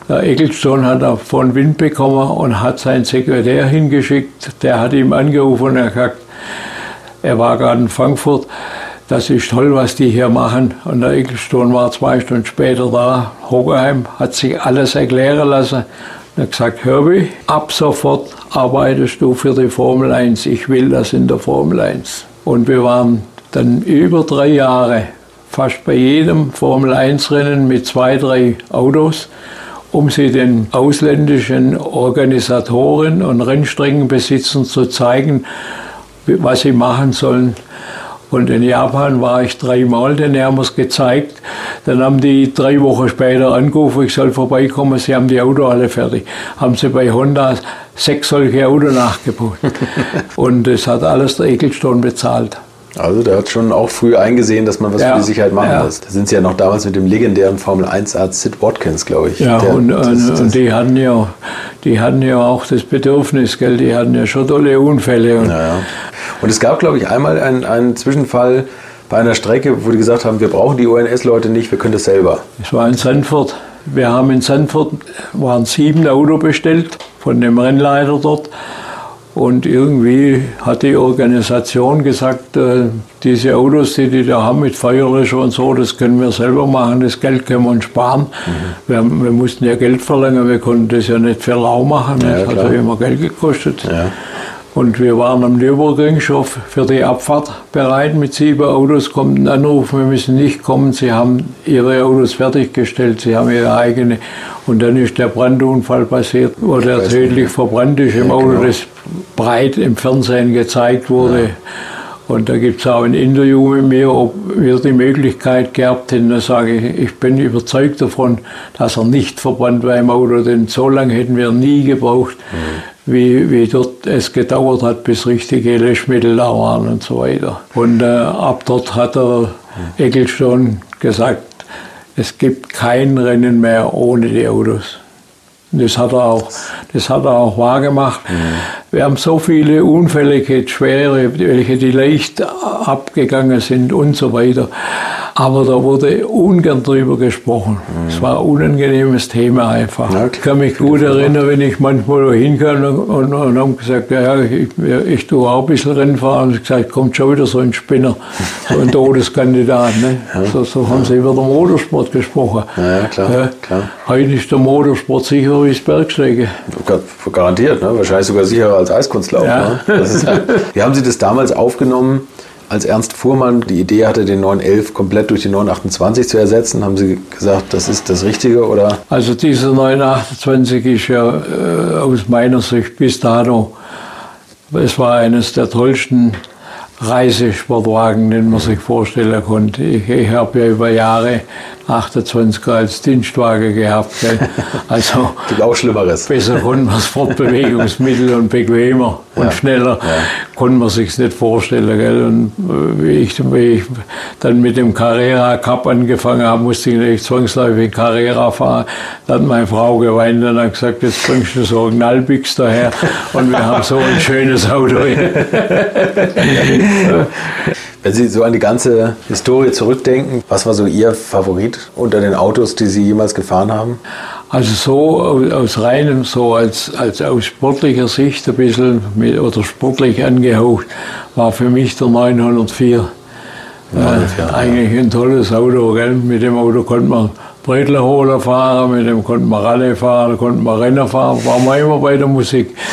der Ecclestone hat davon Wind bekommen und hat seinen Sekretär hingeschickt. Der hat ihm angerufen und er gesagt, er war gerade in Frankfurt, das ist toll, was die hier machen. Und der Ecclestone war zwei Stunden später da. Hockenheim hat sich alles erklären lassen. Er hat gesagt, Herbie, ab sofort arbeitest du für die Formel 1. Ich will das in der Formel 1. Und wir waren dann über drei Jahre fast bei jedem Formel-1-Rennen mit zwei, drei Autos, um sie den ausländischen Organisatoren und Rennstreckenbesitzern zu zeigen, was sie machen sollen. Und in Japan war ich dreimal, den haben wir es gezeigt. Dann haben die drei Wochen später angerufen, ich soll vorbeikommen, sie haben die Autos alle fertig. Haben sie bei Honda sechs solche Autos nachgebaut. (laughs) Und das hat alles der Ekelstone bezahlt. Also der hat schon auch früh eingesehen, dass man was ja, für die Sicherheit machen ja. muss. Da sind sie ja noch damals mit dem legendären Formel 1-Arzt Sid Watkins, glaube ich. Ja, der, und, das, das und, die, hatten ja, die hatten ja auch das Bedürfnis, gell? die hatten ja schon tolle Unfälle. Und, ja, und es gab, glaube ich, einmal einen, einen Zwischenfall bei einer Strecke, wo die gesagt haben, wir brauchen die ONS-Leute nicht, wir können das selber. Es war in Sanford. Wir haben in Sanford waren sieben Auto bestellt von dem Rennleiter dort. Und irgendwie hat die Organisation gesagt, äh, diese Autos, die die da haben mit Feuerlöscher und so, das können wir selber machen, das Geld können wir uns sparen. Mhm. Wir, wir, mussten ja Geld verlängern, wir konnten das ja nicht für lau machen, das ja, hat ja immer Geld gekostet. Ja. Und wir waren am Nürburgring schon für die Abfahrt bereit mit sieben Autos. Kommt ein Anruf, wir müssen nicht kommen. Sie haben ihre Autos fertiggestellt, sie haben ihre eigene. Und dann ist der Brandunfall passiert, wo der tödlich verbrannt ist im ja, Auto, genau. das breit im Fernsehen gezeigt wurde. Ja. Und da gibt es auch ein Interview mit mir, ob wir die Möglichkeit gehabt hätten. Da sage ich, ich bin überzeugt davon, dass er nicht verbrannt war im Auto, denn so lange hätten wir nie gebraucht. Mhm wie, wie dort es gedauert hat, bis richtige Löschmittel da waren und so weiter. Und äh, ab dort hat der Ecclestone gesagt, es gibt kein Rennen mehr ohne die Autos. Das hat er auch, das hat er auch wahrgemacht. Mhm. Wir haben so viele Unfälle gehabt, schwere, welche die leicht abgegangen sind und so weiter. Aber da wurde ungern drüber gesprochen. Mhm. Es war ein unangenehmes Thema einfach. Ja, ich kann mich gut erinnern, wenn ich manchmal da hinkam und, und, und haben gesagt, ja, ich, ich tue auch ein bisschen Rennen fahren. Und gesagt, kommt schon wieder so ein Spinner, so ein (laughs) Todeskandidat. Ne? Ja. So, so haben sie über den Motorsport gesprochen. Ja, klar, klar. Heute ist der Motorsport sicherer wie das Bergstrecke. Garantiert, ne? wahrscheinlich sogar sicherer als Eiskunstlauf. Ja. Ne? Ist, (laughs) wie haben Sie das damals aufgenommen, als Ernst Fuhrmann die Idee hatte, den 911 komplett durch den 928 zu ersetzen? Haben Sie gesagt, das ist das Richtige? Oder? Also dieser 928 ist ja äh, aus meiner Sicht bis dato, es war eines der tollsten Reisesportwagen, den man sich vorstellen konnte. Ich, ich habe ja über Jahre 28er als Dienstwagen gehabt. Gell? (laughs) Also Gibt auch Schlimmeres. besser konnte man das Fortbewegungsmittel und bequemer und Ja. schneller Ja. konnte man sich nicht vorstellen. Gell? Und äh, wie ich, wie ich dann mit dem Carrera Cup angefangen habe, musste ich natürlich zwangsläufig Carrera fahren. Da hat meine Frau geweint und hat gesagt, jetzt bringst du so einen Knallbix daher und wir haben so ein schönes Auto. (laughs) (laughs) (laughs) Wenn Sie so an die ganze Historie zurückdenken, was war so Ihr Favorit unter den Autos, die Sie jemals gefahren haben? Also so aus, aus reinem, so als, als aus sportlicher Sicht ein bisschen mit, oder sportlich angehaucht, war für mich der 904. 904, äh, eigentlich ein tolles Auto. Gell? Mit dem Auto konnte man Bredlerholer fahren, mit dem konnte man Rallye fahren, konnte man Renner fahren, war man immer bei der Musik. (laughs)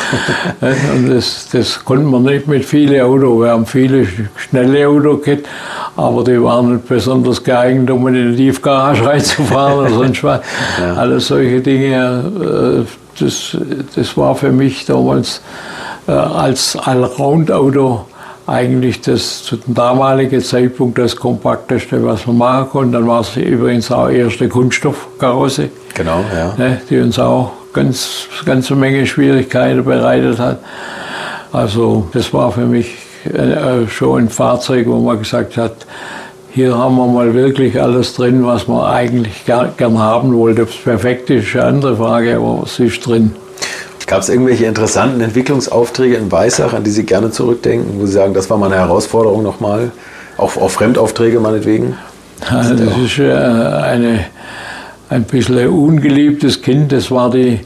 Äh, Und das, das konnte man nicht mit vielen Autos. Wir haben viele schnelle Autos gehabt, aber die waren nicht besonders geeignet, um in die Tiefgarage (laughs) reinzufahren oder sonst was. Alles solche Dinge, äh, das, das war für mich damals äh, als Allround-Auto eigentlich das zu dem damaligen Zeitpunkt das kompakteste, was man machen konnte. Dann war es übrigens auch erste Kunststoffkarosse, Genau, ja. ne, die uns auch ganz ganze Menge Schwierigkeiten bereitet hat. Also das war für mich äh, schon ein Fahrzeug, wo man gesagt hat, hier haben wir mal wirklich alles drin, was man eigentlich ger gern haben wollte. Ob es perfekt ist, ist eine andere Frage, aber es ist drin. Gab es irgendwelche interessanten Entwicklungsaufträge in Weissach, an die Sie gerne zurückdenken, wo Sie sagen, das war mal eine Herausforderung nochmal? Auch, auch Fremdaufträge meinetwegen? Also das ist äh, eine, ein bisschen ein ungeliebtes Kind. Das war die,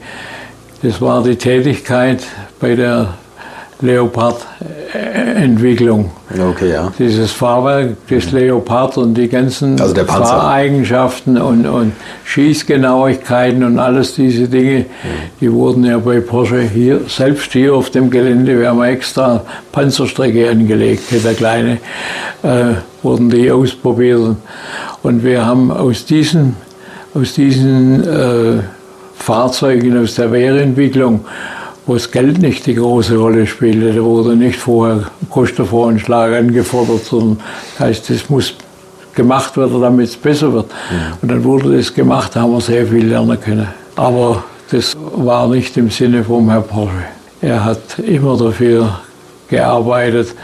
das war die Tätigkeit bei der Leopard-Entwicklung. Okay, ja. Dieses Fahrwerk, das Leopard und die ganzen Also. Fahreigenschaften und, und Schießgenauigkeiten und alles diese Dinge, die wurden ja bei Porsche hier, selbst hier auf dem Gelände, wir haben extra Panzerstrecke angelegt, der kleine, äh, wurden die ausprobiert. Und wir haben aus diesen, aus diesen äh, Fahrzeugen, aus der Wehrentwicklung, wo das Geld nicht die große Rolle spielte. Da wurde nicht vorher Kostenvoranschlag angefordert, sondern das heißt, das muss gemacht werden, damit es besser wird. Und dann wurde das gemacht, da haben wir sehr viel lernen können. Aber das war nicht im Sinne vom Herrn Porsche. Er hat immer dafür gearbeitet,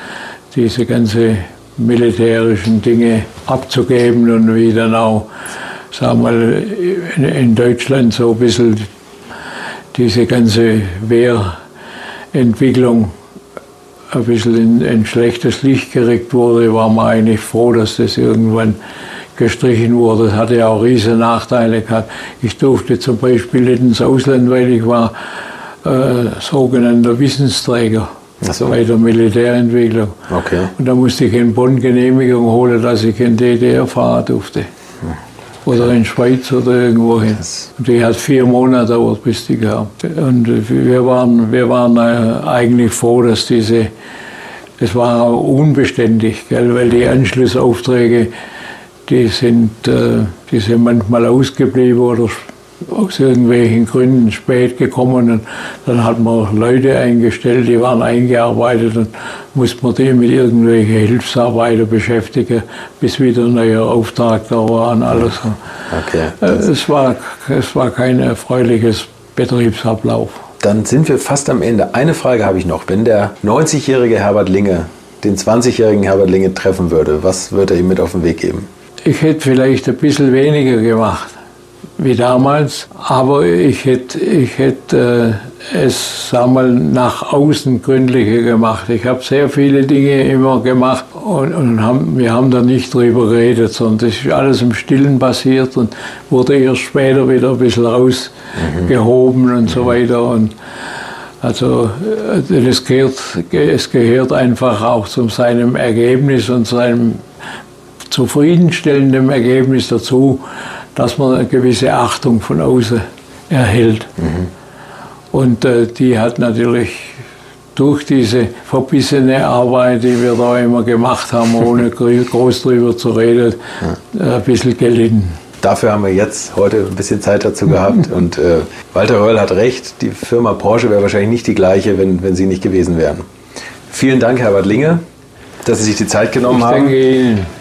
diese ganze militärischen Dinge abzugeben und wie dann auch, sagen wir mal, in, in Deutschland so ein bisschen diese ganze Wehrentwicklung ein bisschen in ein schlechtes Licht gerückt wurde, war man eigentlich froh, dass das irgendwann gestrichen wurde. Das hatte ja auch riesen Nachteile gehabt. Ich durfte zum Beispiel nicht ins Ausland, weil ich war äh, sogenannter Wissensträger so. bei der Militärentwicklung. Okay. Und da musste ich in Bonn Genehmigung holen, dass ich in DDR fahren durfte. Oder in Schweiz oder irgendwo hin. Und die hat vier Monate dauert, bis die kam. Und wir waren, wir waren äh, eigentlich froh, dass diese, das war unbeständig, gell, weil die Anschlussaufträge, die sind, äh, die sind manchmal ausgeblieben oder aus irgendwelchen Gründen spät gekommen. Und dann hat man Leute eingestellt, die waren eingearbeitet und musste man die mit irgendwelchen Hilfsarbeiter beschäftigen, bis wieder ein neuer Auftrag da war und alles. Okay. Äh, Es war, es war kein erfreuliches Betriebsablauf. Dann sind wir fast am Ende. Eine Frage habe ich noch. Wenn der 90-jährige Herbert Linge den 20-jährigen Herbert Linge treffen würde, was würde er ihm mit auf den Weg geben? Ich hätte vielleicht ein bisschen weniger gemacht wie damals, aber ich hätte, ich hätte äh, es sag mal, nach außen gründlicher gemacht. Ich habe sehr viele Dinge immer gemacht und, und haben, wir haben da nicht drüber geredet, sondern das ist alles im Stillen passiert und wurde erst später wieder ein bisschen rausgehoben und so weiter. Und also äh, es gehört, es gehört einfach auch zu seinem Ergebnis und seinem zufriedenstellenden Ergebnis dazu, dass man eine gewisse Achtung von außen erhält. Und äh, die hat natürlich durch diese verbissene Arbeit, die wir da immer gemacht haben, ohne (laughs) groß drüber zu reden, äh, ein bisschen gelitten. Dafür haben wir jetzt heute ein bisschen Zeit dazu gehabt. (laughs) Und äh, Walter Röll hat recht, die Firma Porsche wäre wahrscheinlich nicht die gleiche, wenn, wenn Sie nicht gewesen wären. Vielen Dank, Herbert Linge, dass Sie sich die Zeit genommen ich haben. Danke Ihnen.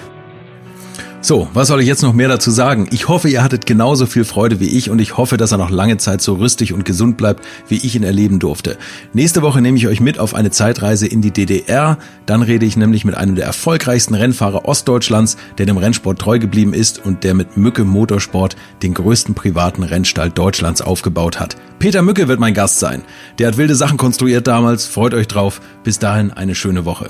So, was soll ich jetzt noch mehr dazu sagen? Ich hoffe, ihr hattet genauso viel Freude wie ich und ich hoffe, dass er noch lange Zeit so rüstig und gesund bleibt, wie ich ihn erleben durfte. Nächste Woche nehme ich euch mit auf eine Zeitreise in die DDR. Dann rede ich nämlich mit einem der erfolgreichsten Rennfahrer Ostdeutschlands, der dem Rennsport treu geblieben ist und der mit Mücke Motorsport den größten privaten Rennstall Deutschlands aufgebaut hat. Peter Mücke wird mein Gast sein. Der hat wilde Sachen konstruiert damals. Freut euch drauf. Bis dahin eine schöne Woche.